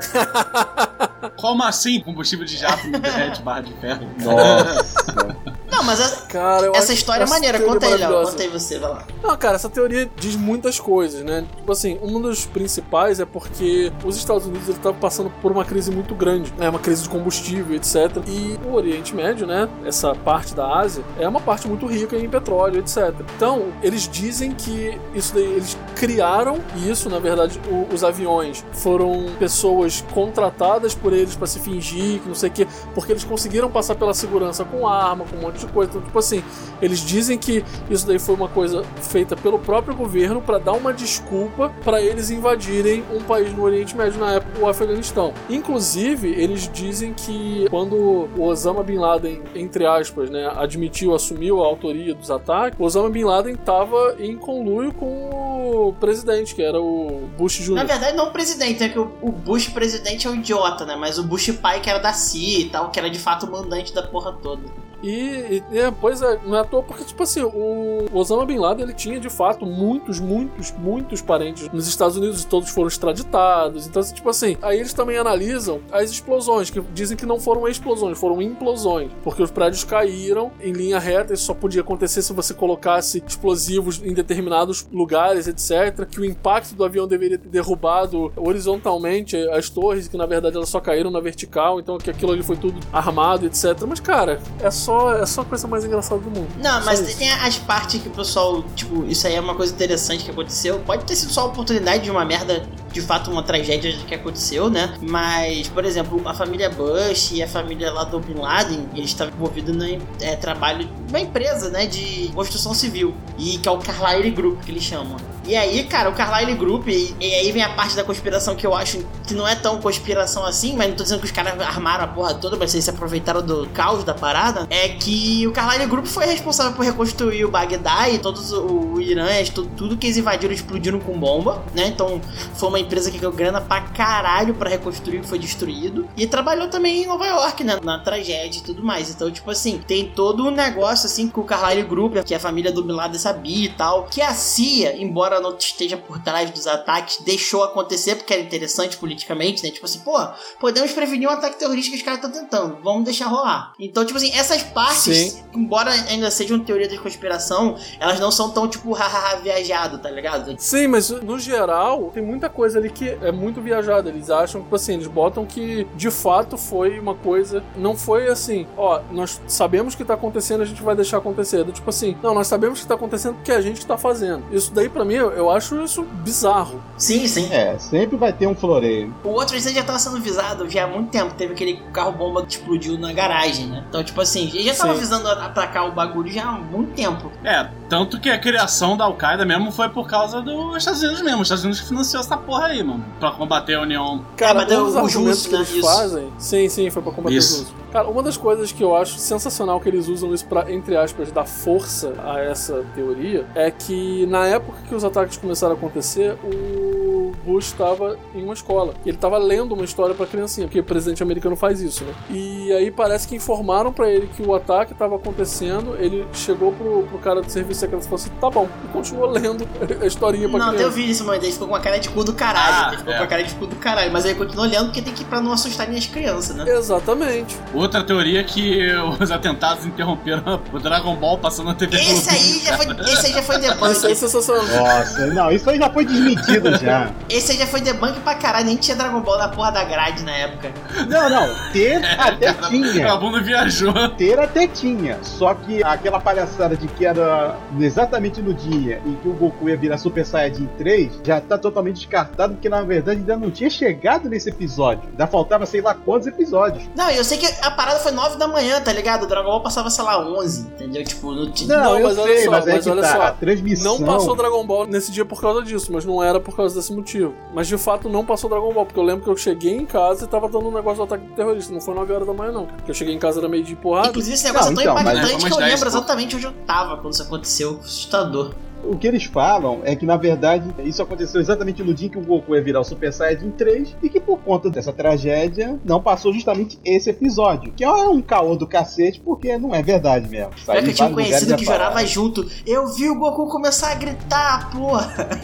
Como assim? Combustível de jato não derrete barra de ferro. Nossa. <laughs> Não, mas a- Cara, essa história é maneira. Conta aí, Léo. Conta aí você, vai lá. Não, cara, essa teoria diz muitas coisas, né? Tipo assim, um dos principais é porque os Estados Unidos estavam passando por uma crise muito grande, né? Uma crise de combustível, etc. E o Oriente Médio, né? Essa parte da Ásia é uma parte muito rica em petróleo, etc. Então, eles dizem que isso daí, eles criaram isso, na verdade, o- os aviões foram pessoas contratadas por eles pra se fingir, que não sei o quê, porque eles conseguiram passar pela segurança com arma, com um monte de coisa. Então, tipo assim, eles dizem que isso daí foi uma coisa feita pelo próprio governo para dar uma desculpa para eles invadirem um país no Oriente Médio na época, o Afeganistão. Inclusive, eles dizem que quando o Osama Bin Laden, entre aspas, né, admitiu, assumiu a autoria dos ataques, o Osama Bin Laden estava em conluio com o presidente, que era o Bush Jr. Na verdade, não o presidente, é que o o Bush presidente é um idiota, né? Mas o Bush pai, que era da CIA e tal, que era de fato o mandante da porra toda. E, e é, pois é, não é à toa, porque, tipo assim, o Osama Bin Laden ele tinha de fato muitos, muitos, muitos parentes nos Estados Unidos e todos foram extraditados. Então, tipo assim, aí eles também analisam as explosões, que dizem que não foram explosões, foram implosões, porque os prédios caíram em linha reta, isso só podia acontecer se você colocasse explosivos em determinados lugares, etc. Que o impacto do avião deveria ter derrubado horizontalmente as torres, que na verdade elas só caíram na vertical, então que aquilo ali foi tudo armado, etc. Mas, cara, é só só, é só a coisa mais engraçada do mundo. Não, Só mas isso. tem as partes que o pessoal, tipo, isso aí é uma coisa interessante que aconteceu. Pode ter sido só a oportunidade de uma merda, de fato, uma tragédia que aconteceu, né? Mas, por exemplo, a família Bush e a família lá do Bin Laden, eles estavam envolvidos no é, trabalho de uma empresa, né, de construção civil. E que é o Carlyle Group, que eles chamam. E aí, cara, o Carlyle Group, e, e aí vem a parte da conspiração que eu acho que não é tão conspiração assim, mas não tô dizendo que os caras armaram a porra toda, mas eles se aproveitaram do caos da parada, é que o Carlyle Group foi responsável por reconstruir o Bagdá e todos o, o Irã, tudo, tudo que eles invadiram explodiram com bomba, né? Então foi uma empresa que ganhou grana pra caralho pra reconstruir o que foi destruído. E trabalhou também em Nova York, né? Na tragédia e tudo mais. Então, tipo assim, tem todo um negócio assim que o Carlyle Group, que a família do Bin Laden sabia e tal, que a CIA, embora não esteja por trás dos ataques, deixou acontecer porque era interessante politicamente, né? Tipo assim, pô, podemos prevenir um ataque terrorista que os caras estão tentando, vamos deixar rolar. Então, tipo assim, essas partes, Sim. embora ainda sejam teoria da conspiração, elas não são tão, tipo, hahaha, viajado, tá ligado? Sim, mas no geral, tem muita coisa ali que é muito viajada. Eles acham, tipo assim, eles botam que de fato foi uma coisa. Não foi assim, ó, nós sabemos que tá acontecendo, a gente vai deixar acontecer. Do Tipo assim, não, nós sabemos que tá acontecendo porque a gente tá fazendo. Isso daí, pra mim, eu, acho isso bizarro. Sim, sim. É, sempre vai ter um floreio. O outro já tava sendo visado já há muito tempo. Teve aquele carro-bomba que explodiu na garagem, né? Então, tipo assim, ele já tava Sim. visando atacar o bagulho já há muito tempo. É, tanto que a criação da Al-Qaeda mesmo foi por causa dos Estados Unidos mesmo. Os Estados Unidos que financiou essa porra aí, mano. Pra combater a União. Cara, mas um o- dos o argumentos Justo, que eles isso. fazem. Sim, sim, foi pra combater Isso. os russos. Cara, uma das coisas que eu acho sensacional que eles usam isso pra, entre aspas, dar força a essa teoria é que na época que os ataques começaram a acontecer, o Bush estava em uma escola. E ele estava lendo uma história pra criancinha, porque o presidente americano faz isso, né? E aí parece que informaram pra ele que o ataque estava acontecendo. Ele chegou pro, pro cara do serviço secreto e falou assim: tá bom, e continuou lendo a historinha pra Não, criança. eu vi isso, mano. Ele ficou com a cara de cu do caralho. Ah, ele ficou é. com a cara de cu do caralho. Mas aí continua olhando porque tem que ir pra não assustarem as crianças, né? Exatamente. Outra teoria é que <laughs> os atentados interromperam o Dragon Ball passando na TV Esse aí já foi, <laughs> esse aí já foi Isso aí é sensacional. Nossa, não, isso aí já foi desmentido já. Esse aí já foi debunk pra caralho. Nem tinha Dragon Ball na porra da grade na época. Não, não, ter até A <laughs> tinha. bunda viajou. Ter até tinha. Só que aquela palhaçada de que era exatamente no dia em que o Goku ia virar Super Saiyajin 3 já tá totalmente descartado, porque na verdade ainda não tinha chegado nesse episódio. Ainda faltava sei lá quantos episódios. Não, eu sei que a parada foi 9 da manhã, tá ligado? O Dragon Ball passava, sei lá, 11, entendeu? Tipo, no ti- Não, Não, eu mas olha sei, só, mas é mas olha tá, só, a transmissão... Não passou Dragon Ball nesse dia por causa disso, mas não era por causa desse motivo. Mas de fato não passou Dragon Ball, porque eu lembro que eu cheguei em casa e tava dando um negócio do ataque terrorista. Não foi 9 horas da manhã, não. Porque eu cheguei em casa era meio de porrada. Inclusive, esse negócio Não, é tão então, mas- impactante Mas que eu lembro 10, exatamente onde eu tava quando isso aconteceu. Assustador. O que eles falam é que, na verdade, isso aconteceu exatamente no dia que o Goku ia virar o Super Saiyajin 3 e que, por conta dessa tragédia, não passou justamente esse episódio. Que é um caô do cacete, porque não é verdade mesmo. Pior que eu tinha um conhecido que já chorava junto. Eu vi o Goku começar a gritar, porra.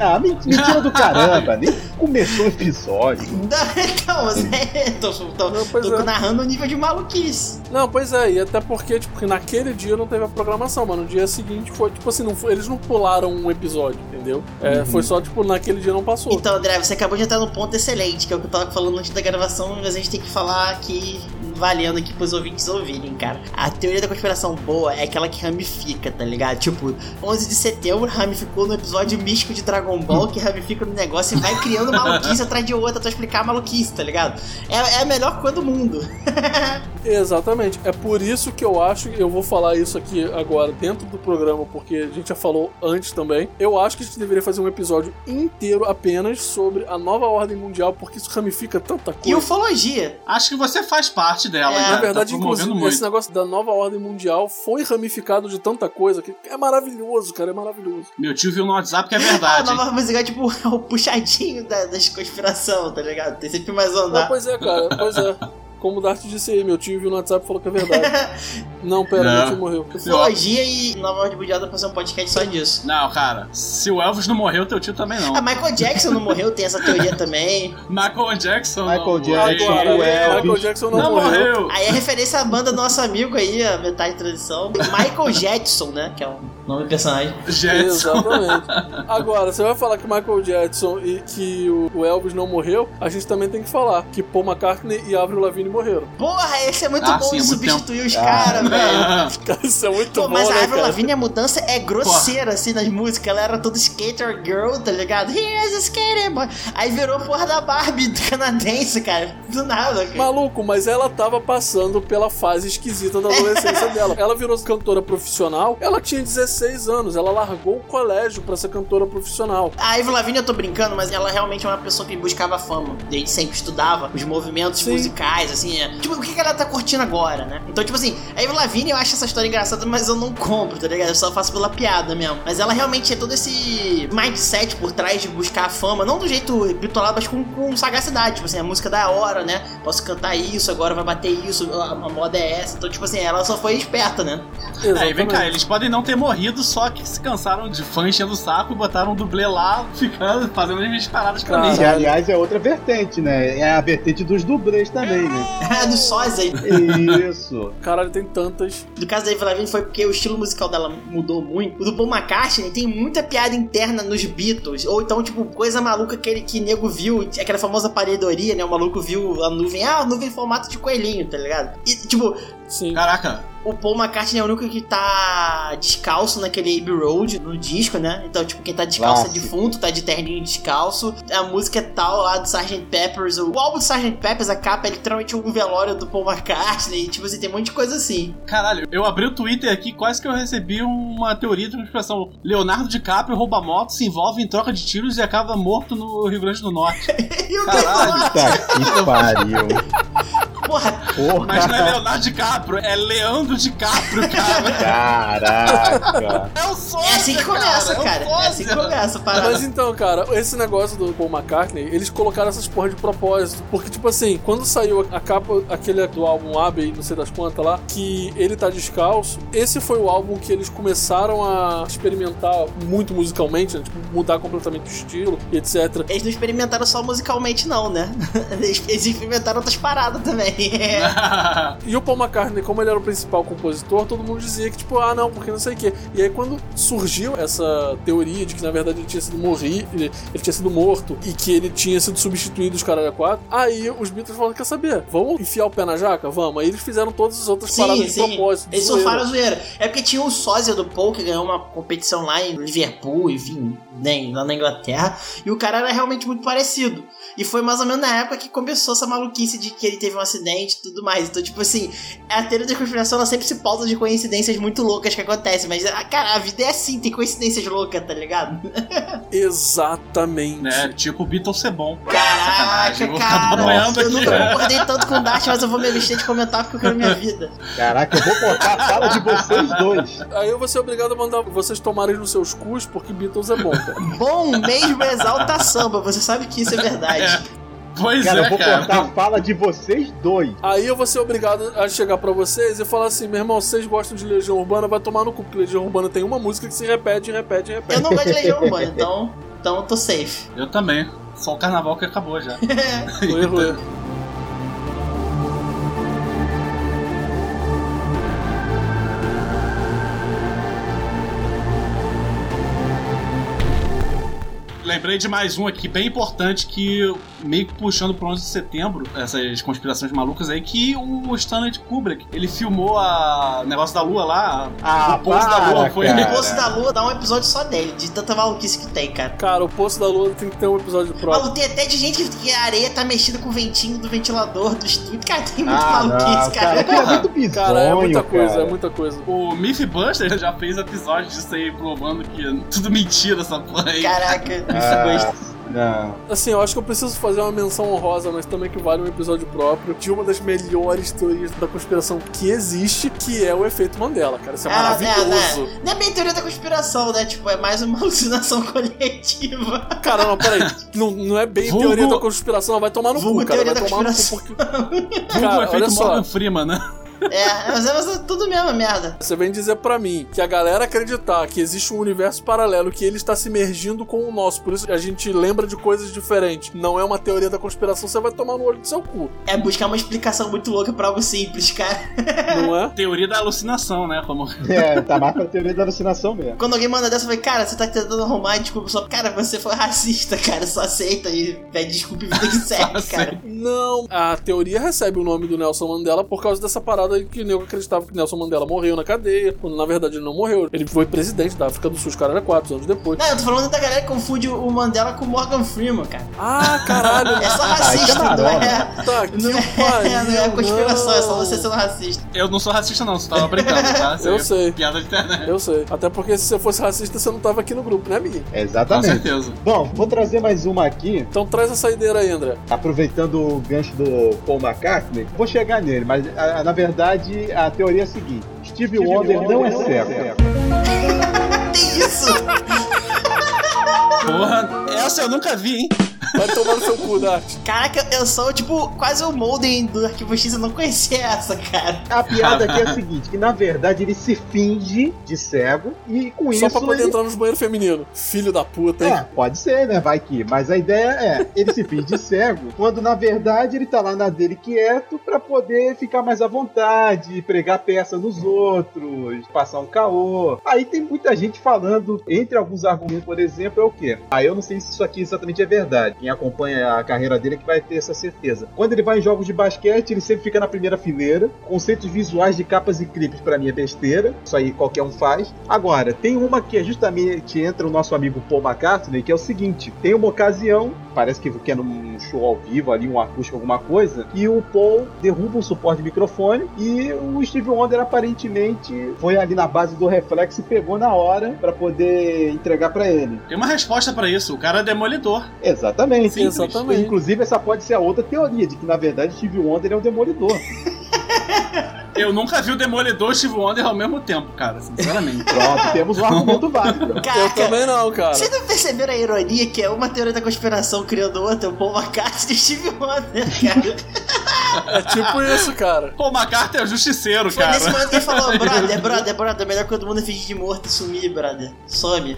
Ah, men- mentira do caramba, nem começou o episódio. <laughs> Então, mas é, tô, tô, Não, tô é. narrando o nível de maluquice. Não, pois é, e até porque, tipo, que naquele dia não teve a programação, mas no dia seguinte foi, tipo assim, não foi- eles não pularam um episódio, entendeu? É, Uhum. Foi só, tipo, naquele dia não passou. Então, André, você acabou de entrar num ponto excelente, que é o que eu tava falando antes da gravação, mas a gente tem que falar aqui, valendo aqui pros ouvintes ouvirem, cara. A teoria da conspiração boa é aquela que ramifica, tá ligado? Tipo, 11 de setembro ramificou no episódio místico de Dragon Ball, que ramifica no negócio e vai criando maluquice <laughs> atrás de outra pra explicar a maluquice, tá ligado? É, é a melhor coisa do mundo. <laughs> Exatamente. É por isso que eu acho, eu vou falar isso aqui agora dentro do programa, porque a gente já falou antes também. Eu acho que a gente deveria fazer um episódio inteiro apenas sobre a nova ordem mundial, porque isso ramifica tanta coisa. E ufologia. Acho que você faz parte dela, É. né? Na verdade, tá inclusive, muito. esse negócio da nova ordem mundial foi ramificado de tanta coisa que é maravilhoso, cara, é maravilhoso. Meu tio viu no WhatsApp que é <laughs> A verdade. hein? nova música é tipo <laughs> o puxadinho da, das conspiração, tá ligado? Tem sempre mais Não, andar. pois é, cara, pois é. <laughs> Como o Dart disse aí, meu tio viu no WhatsApp e falou que é verdade. <laughs> Não, pera, Não. meu tio morreu. Ufologia e Nova dá pra fazer um podcast só disso. Não, cara, se o Elvis não morreu, teu tio também não. A Michael Jackson não morreu, tem essa teoria também. Michael Jackson Michael não Jackson, morreu. o Elvis. Michael Jackson não, Não morreu. Aí é referência à banda do nosso amigo aí, a metade de tradição. Michael Jetson, né? Que é o nome do personagem. Jetson. Exatamente. <laughs> Agora, você vai falar que Michael Jackson e que o Elvis não morreu, a gente também tem que falar que Paul McCartney e Avril Lavigne morreram. Porra, esse é muito Ah, bom sim, de é muito substituir os Ah. caras, velho. Cara, <laughs> isso é muito Pô, bom, mas a né, Avril cara? Lavigne, a mudança é grosseira, assim, nas músicas. Ela era toda skater girl, tá ligado? Here's a skater boy. Aí virou porra da Barbie canadense, cara. Do nada, cara. Maluco, mas ela tava passando pela fase esquisita da adolescência <laughs> dela. Ela virou cantora profissional, ela tinha 16 anos, ela largou o colégio pra ser cantora profissional. A Avril Lavigne eu tô brincando, mas ela realmente é uma pessoa que buscava fama. Desde sempre estudava os movimentos Sim. musicais, assim. É. Tipo, o que que ela tá curtindo agora, né? Então, tipo assim, a Avril Lavigne eu acho essa história engraçada, mas eu não compro, tá ligado? Eu só faço pela piada mesmo. Mas ela realmente é todo esse mindset por trás de buscar a fama, não do jeito bitolado, mas com, com sagacidade. Tipo assim, a música da hora, né? Posso cantar isso, agora vai bater isso, a, a moda é essa. Então, tipo assim, ela só foi esperta, né? É, e vem cá, Exatamente. eles podem não ter morrido, só que se cansaram de fã enchendo o saco e botaram um dublê lá, ficando, fazendo as minhas paradas pra mim. Que, aliás, é outra vertente, né? É a vertente dos dublês também, né? do sósia. Isso. Caralho, tem tantas. Do caso da Avril Lavigne foi porque o estilo musical dela mudou muito. O do Paul McCartney tem muita piada interna nos Beatles. Ou então, tipo, coisa maluca que ele que nego viu, aquela famosa pareidoria, né? O maluco viu a nuvem, ah, a nuvem em formato de coelhinho, tá ligado? E, tipo, Sim. Caraca, o Paul McCartney é o único que tá descalço naquele Abbey Road, no disco, né? Então, tipo, quem tá descalço é Clássico. defunto, tá de terninho descalço. A música é tal lá do Sgt. Peppers. O álbum do Sgt. Peppers, a capa é literalmente um velório do Paul McCartney. <laughs> Tipo assim, tem um monte de coisa assim. caralho, eu abri o Twitter aqui, quase que eu recebi uma teoria de conspiração. Leonardo DiCaprio rouba moto, se envolve em troca de tiros e acaba morto no Rio Grande do Norte. <laughs> E o Caralho. Tá que pariu. Porra, Porra. Mas não é Leonardo DiCaprio, é Leandro DiCaprio, cara. Caraca. É o sósia, É assim que começa, é o cara. É assim que começa parada. Mas então, cara, esse negócio do Paul McCartney, eles colocaram essas porra de propósito. Porque, tipo assim, quando saiu a capa, aquele do álbum Abbey, não sei das quantas lá, que ele tá descalço, esse foi o álbum que eles começaram a experimentar muito musicalmente, né? Tipo, mudar completamente o estilo e etc. Eles não experimentaram só musicalmente, não, né? Eles, <laughs> eles experimentaram outras paradas também. <laughs> E o Paul McCartney, como ele era o principal compositor, todo mundo dizia que, tipo, ah, não, porque não sei o quê. E aí, quando surgiu essa teoria de que, na verdade, ele tinha sido morri, ele, ele tinha sido morto e que ele tinha sido substituído os caras a quatro, aí os Beatles falaram: quer saber? Vamos enfiar o pé na jaca? Vamos. Aí eles fizeram todas as outras paradas Sim, de sim. propósito. de Eles zoeira. surfaram a zoeira. É porque tinha o sósia do Paul que ganhou uma competição lá em Liverpool, enfim, né, lá na Inglaterra. E o cara era realmente muito parecido. E foi mais ou menos na época que começou essa maluquice de que ele teve um acidente e tudo mais. Então, tipo assim, a teoria da conspiração ela sempre se pauta de coincidências muito loucas que acontecem. Mas, ah, cara, a vida é assim, tem coincidências loucas, tá ligado? <laughs> Exatamente. né? Tipo o Beatles ser bom. Caraca, eu cara. Eu nunca concordei tanto com o Dart, mas eu vou me abster de comentar porque eu quero minha vida. Caraca, eu vou cortar a fala de vocês dois. Aí eu vou ser obrigado a mandar vocês tomarem nos seus cus porque Beatles é bom, cara. Bom mesmo exalta samba, você sabe que isso é verdade. <laughs> Pois Cara, eu é, vou cara. cortar a fala de vocês dois. Aí eu vou ser obrigado a chegar pra vocês e falar assim: meu irmão, vocês gostam de Legião Urbana, vai tomar no cu, porque Legião Urbana tem uma música que se repete, repete, repete. Eu não gosto de Legião Urbana, então, então eu tô safe. Eu também. Só o carnaval que acabou já. <laughs> Foi, foi. Lem- lembrei de mais um aqui, bem importante, que meio que puxando pro 11 de setembro, essas conspirações malucas aí, que o Stanley Kubrick, ele filmou a o negócio da lua lá, Ah, o poço da lua, foi cara. O Poço da Lua dá um episódio só dele, de tanta maluquice que tem, cara. Cara, o Poço da Lua tem que ter um episódio próprio. Maluco, tem até de gente que a areia tá mexida com o ventinho do ventilador do estúdio. Cara, tem muito Ah, maluquice, não, cara. cara, é muito bizonho, Cara, é muita coisa, cara. é muita coisa. O Mythbuster já fez episódio disso aí, provando que é tudo mentira essa porra aí. Caraca, isso Ah, não. Assim, eu acho que eu preciso fazer uma menção honrosa, mas também que vale um episódio próprio, de uma das melhores teorias da conspiração que existe, que é o efeito Mandela, cara. Isso é Ah, maravilhoso. Não, não. não é bem teoria da conspiração, né? Tipo, é mais uma <laughs> alucinação coletiva. Cara, não, peraí. Não, não é bem Vulgo- teoria da conspiração, vai tomar no Vulgo cu, cara. Vai tomar no cu porque. Vulgo Cara, efeito olha só. Morgan Freeman, né? É, mas é, mas é tudo mesmo, merda. Você vem dizer pra mim que a galera acreditar que existe um universo paralelo, que ele está se mergindo com o nosso, por isso a gente lembra de coisas diferentes. Não é uma teoria da conspiração, você vai tomar no olho do seu cu, É buscar uma explicação muito louca pra algo simples, cara. não é? <laughs> Teoria da alucinação, né? Como... É, tá mais pra teoria da alucinação mesmo. Quando alguém manda dessa, eu falei, cara, você tá tentando arrumar desculpa só. Cara, você foi racista, cara. Só aceita e pede desculpa e vida que segue, cara. Não, a teoria recebe o nome do Nelson Mandela por causa dessa parada que o nego acreditava que Nelson Mandela morreu na cadeia, quando na verdade ele não morreu. Ele foi presidente da África do Sul, os caras eram quatro anos depois. Não, eu tô falando da galera que confunde o Mandela com o Morgan Freeman, cara. Ah, caralho! <laughs> É só Ah, racista, isso é não marola. é. Tá, que <laughs> Não é, pariu, não é conspiração, é só não. você sendo racista. Eu não sou racista, não, você tava brincando, tá? <laughs> Isso Eu é sei. Piada de internet. Eu sei. Até porque se você fosse racista, você não tava aqui no grupo, né? Com Exatamente. certeza. Bom, vou trazer mais uma aqui, Então traz a saideira aí, André. aproveitando o gancho do Paul McCartney. Vou chegar nele, mas a- na verdade a teoria é a seguinte: Steve Wonder não é cego. <laughs> Tem isso! Porra, essa eu nunca vi, hein? Vai tomar no seu cu, Dart. Caraca, eu sou, tipo, quase o Molden do Arquivo X, eu não conhecia essa, cara. A piada aqui é a <laughs> seguinte: que na verdade ele se finge de cego e com Só isso. pra poder ele... entrar nos banheiros femininos. Filho da puta, hein? É, pode ser, né? Vai que. Mas a ideia é, ele se finge de cego, quando na verdade ele tá lá na dele quieto pra poder ficar mais à vontade, pregar peça nos outros, passar um caô. Aí tem muita gente falando, entre alguns argumentos, por exemplo, é o quê? Aí eu não sei se isso aqui exatamente é verdade. Quem acompanha a carreira dele é que vai ter essa certeza. Quando ele vai em jogos de basquete, ele sempre fica na primeira fileira. Conceitos visuais de capas e clipes pra mim é besteira. Isso aí qualquer um faz. Agora, tem uma que é justamente entra o nosso amigo Paul McCartney, que é o seguinte: tem uma ocasião, parece que é num show ao vivo ali, um acústico, alguma coisa, e o Paul derruba um suporte de microfone e o Steve Wonder aparentemente foi ali na base do reflexo e pegou na hora pra poder entregar pra ele. Tem uma resposta pra isso. O cara é demolidor. Exatamente. Sim, exatamente. Inclusive, essa pode ser a outra teoria, de que na verdade Steve Wonder é um demolidor. <laughs> Eu nunca vi o Demolidor e o Steve Wonder ao mesmo tempo, cara, sinceramente. <laughs> Pronto, temos um argumento válido. <laughs> Eu também não, cara. vocês não perceberam a ironia que é uma teoria da conspiração criando outra, o Paul McCartney e Steve Wonder, cara? É tipo isso, cara. Pô, o McCarthy é o justiceiro, Foi nesse cara. momento que ele falou, <laughs> brother, brother, brother, melhor que todo mundo fingir de morto e sumir, brother. Some.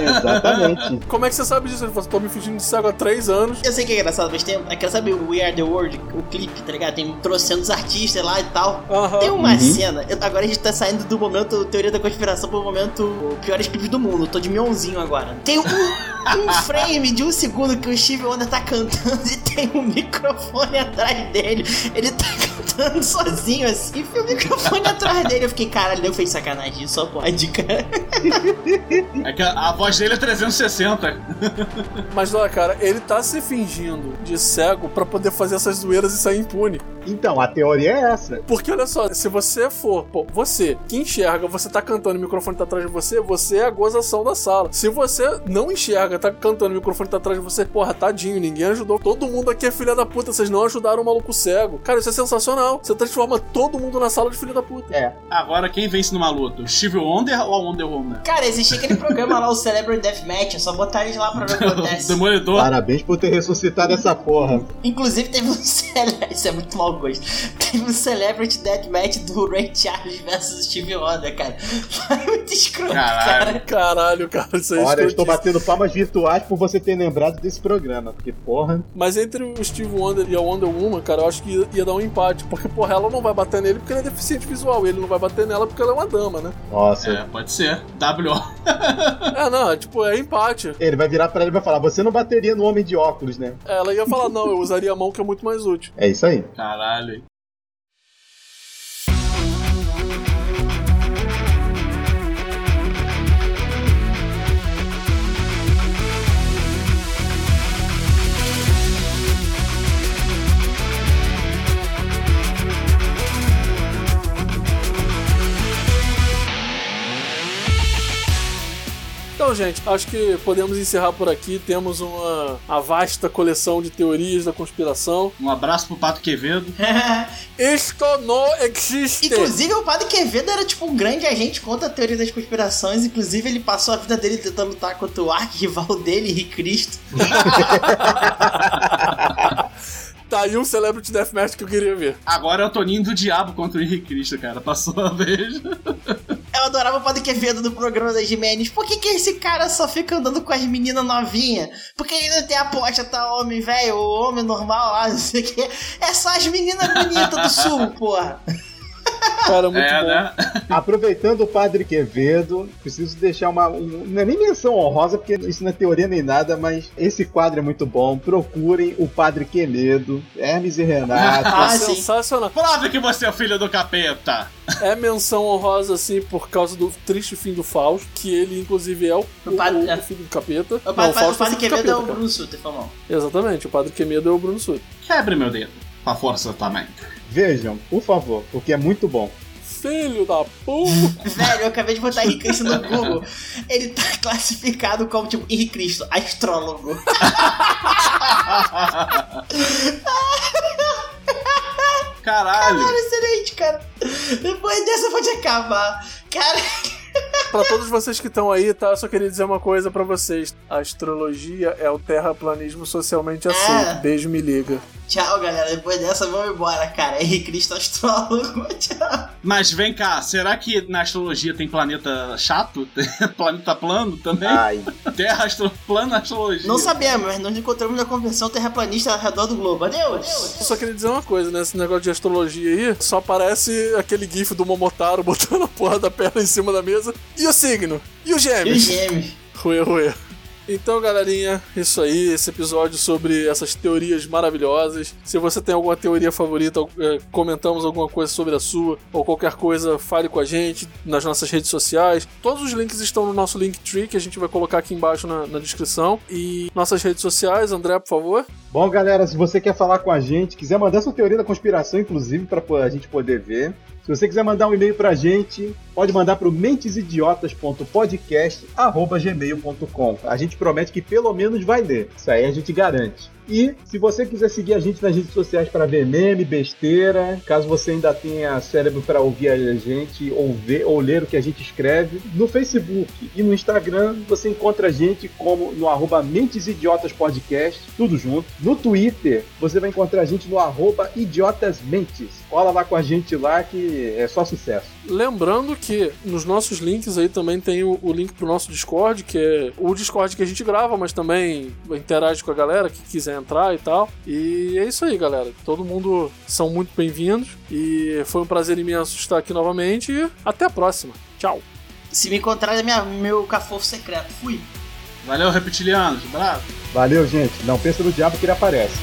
Exatamente. <laughs> Como é que você sabe disso? Ele falou, tô me fingindo de cego há três anos. Eu sei que é engraçado, mas tem. É que sabe o We Are the World, o clipe, tá ligado? Tem trocentos artistas lá e tal. Aham. Tem uma cena. eu- agora a gente tá saindo do momento teoria da conspiração pro momento piores clipes do mundo. Eu tô de mionzinho agora. Tem um, um <laughs> frame de um segundo que o Steve Wonder tá cantando e tem um microfone atrás dele. Ele tá <laughs> cantando sozinho assim, e o microfone atrás dele. Eu fiquei, caralho, eu fez sacanagem, só pode, cara. É que a, a voz dele é 360. Mas olha, cara, ele tá se fingindo de cego pra poder fazer essas zoeiras e sair impune. Então, a teoria é essa. Porque olha só, se você for, pô, você que enxerga, você tá cantando e o microfone tá atrás de você, você é a gozação da sala. Se você não enxerga, tá cantando e o microfone tá atrás de você, porra, tadinho, ninguém ajudou. Todo mundo aqui é filha da puta, vocês não ajudaram o maluco cego. Cara, isso é sensacional. Você transforma todo mundo na sala de filha da puta. É. Agora, quem vence numa luta? O Steve Wonder ou a Wonder Woman? Cara, existia aquele programa lá, o Celebrity Deathmatch, é só botar eles lá pra ver o que <laughs> acontece. Demolidor. Parabéns por ter ressuscitado essa porra. Inclusive teve um <laughs> Celebrity. Isso é muito mau gosto. Teve um Celebrity Deathmatch do Ray Charles versus Steve Wonder, cara. Foi muito escroto, Caralho. cara. Caralho, cara, isso é Olha, eu estou batendo palmas virtuais por você ter lembrado desse programa. Porque, porra. Mas entre o Steve Wonder e a Wonder Woman, cara, eu acho que ia, dar um empate. Porque, porra, ela não vai bater nele porque ele é deficiente visual. E ele não vai bater nela porque ela é uma dama, né? Nossa. É, pode ser. W.O. <laughs> É, não, é, tipo, é empate. Ele vai virar pra ela e vai falar: Você não bateria no homem de óculos, né? Ela ia falar, não, eu usaria a mão que é muito mais útil. É isso aí. Caralho. Então, gente, acho que podemos encerrar por aqui. Temos uma, uma vasta coleção de teorias da conspiração. Um abraço pro Pato Quevedo. <laughs> <laughs> Isto não existe! Inclusive, o Padre Quevedo era tipo um grande agente contra a teoria das conspirações. Inclusive, ele passou a vida dele tentando lutar contra o arqui-rival dele, Henrique Cristo. <laughs> Tá aí um Celebrity Deathmatch que eu queria ver. Agora é o Toninho do Diabo contra o Henrique Cristo, cara. Passou a vez. Eu adorava o Padre Quevedo do programa da Jimenez. Por que, que esse cara só fica andando com as meninas novinhas? Por que ele não tem aposta, tá? Homem velho, ou homem normal lá, não sei o que. É só as meninas bonitas do sul, porra. Cara, muito é, bom. né? Aproveitando o Padre Quevedo, preciso deixar uma. Um, não é nem menção honrosa, porque isso não é teoria nem nada, mas esse quadro é muito bom. Procurem o Padre Quemedo, Hermes e Renato. <laughs> Ah, sim. Sensacional. Prove que você é o filho do capeta. É menção honrosa, assim, por causa do triste fim do Fausto, que ele, inclusive, é o, O padre- o- o filho do capeta. O Não, Padre, o Fausto é padre Quevedo é capeta, o cara. Bruno Suter, foi mal. Exatamente, o Padre Quemedo é o Bruno Sutter. Quebre meu dedo. Com a força também. Vejam, por favor, porque é muito bom. Filho da puta! <laughs> Velho, eu acabei de botar Henrique Cristo no Google. Ele tá <laughs> classificado como, tipo, Henrique Cristo, astrólogo. Caralho. Cara, excelente, cara. Depois dessa pode acabar. Cara, pra todos vocês que estão aí, tá? Eu só queria dizer uma coisa pra vocês. A astrologia é o terraplanismo socialmente aceito. Beijo, me liga. tchau, galera. Depois dessa, vamos embora, cara. Henrique Cristo, astrólogo. <laughs> Tchau. Mas vem cá, será que na astrologia tem planeta chato? <laughs> Planeta plano também? Ai, Terra astro... plano astrologia. Não sabemos, mas nós encontramos na convenção terraplanista ao redor do globo. Adeus. Eu só queria dizer uma coisa, né? Esse negócio de astrologia aí, só aparece aquele gif do Momotaro botando a porra da perna em cima da mesa. E o signo? E o E os gêmeos? gêmeos? Ruê, ruê. Então, galerinha, isso aí, esse episódio sobre essas teorias maravilhosas. Se você tem alguma teoria favorita, eh, comentamos alguma coisa sobre a sua, ou qualquer coisa, fale com a gente nas nossas redes sociais. Todos os links estão no nosso Linktree, que a gente vai colocar aqui embaixo na, na descrição. E nossas redes sociais, André, por favor. Bom, galera, se você quer falar com a gente, quiser mandar sua teoria da conspiração, inclusive, para a gente poder ver. Se você quiser mandar um e-mail pra gente, pode mandar pro mentesidiotas.podcast.gmail.com. A gente promete que pelo menos vai ler. Isso aí a gente garante. E se você quiser seguir a gente nas redes sociais para ver meme, besteira, caso você ainda tenha cérebro para ouvir a gente ou ver ou ler o que a gente escreve, no Facebook e no Instagram você encontra a gente como no arroba Mentes Idiotas Podcast, tudo junto. No Twitter você vai encontrar a gente no arroba Idiotas Mentes. Cola lá com a gente lá que é só sucesso. Lembrando que nos nossos links aí também tem o, o link pro nosso Discord, que é o Discord que a gente grava, mas também interage com a galera que quiser entrar e tal. E é isso aí, galera. Todo mundo são muito bem-vindos. E foi um prazer imenso estar aqui novamente. E até a próxima. Tchau. Se me encontrar, é minha, meu cafofo secreto. Fui. Valeu, reptilianos. Bravo. Valeu, gente. Não pensa no diabo que ele aparece.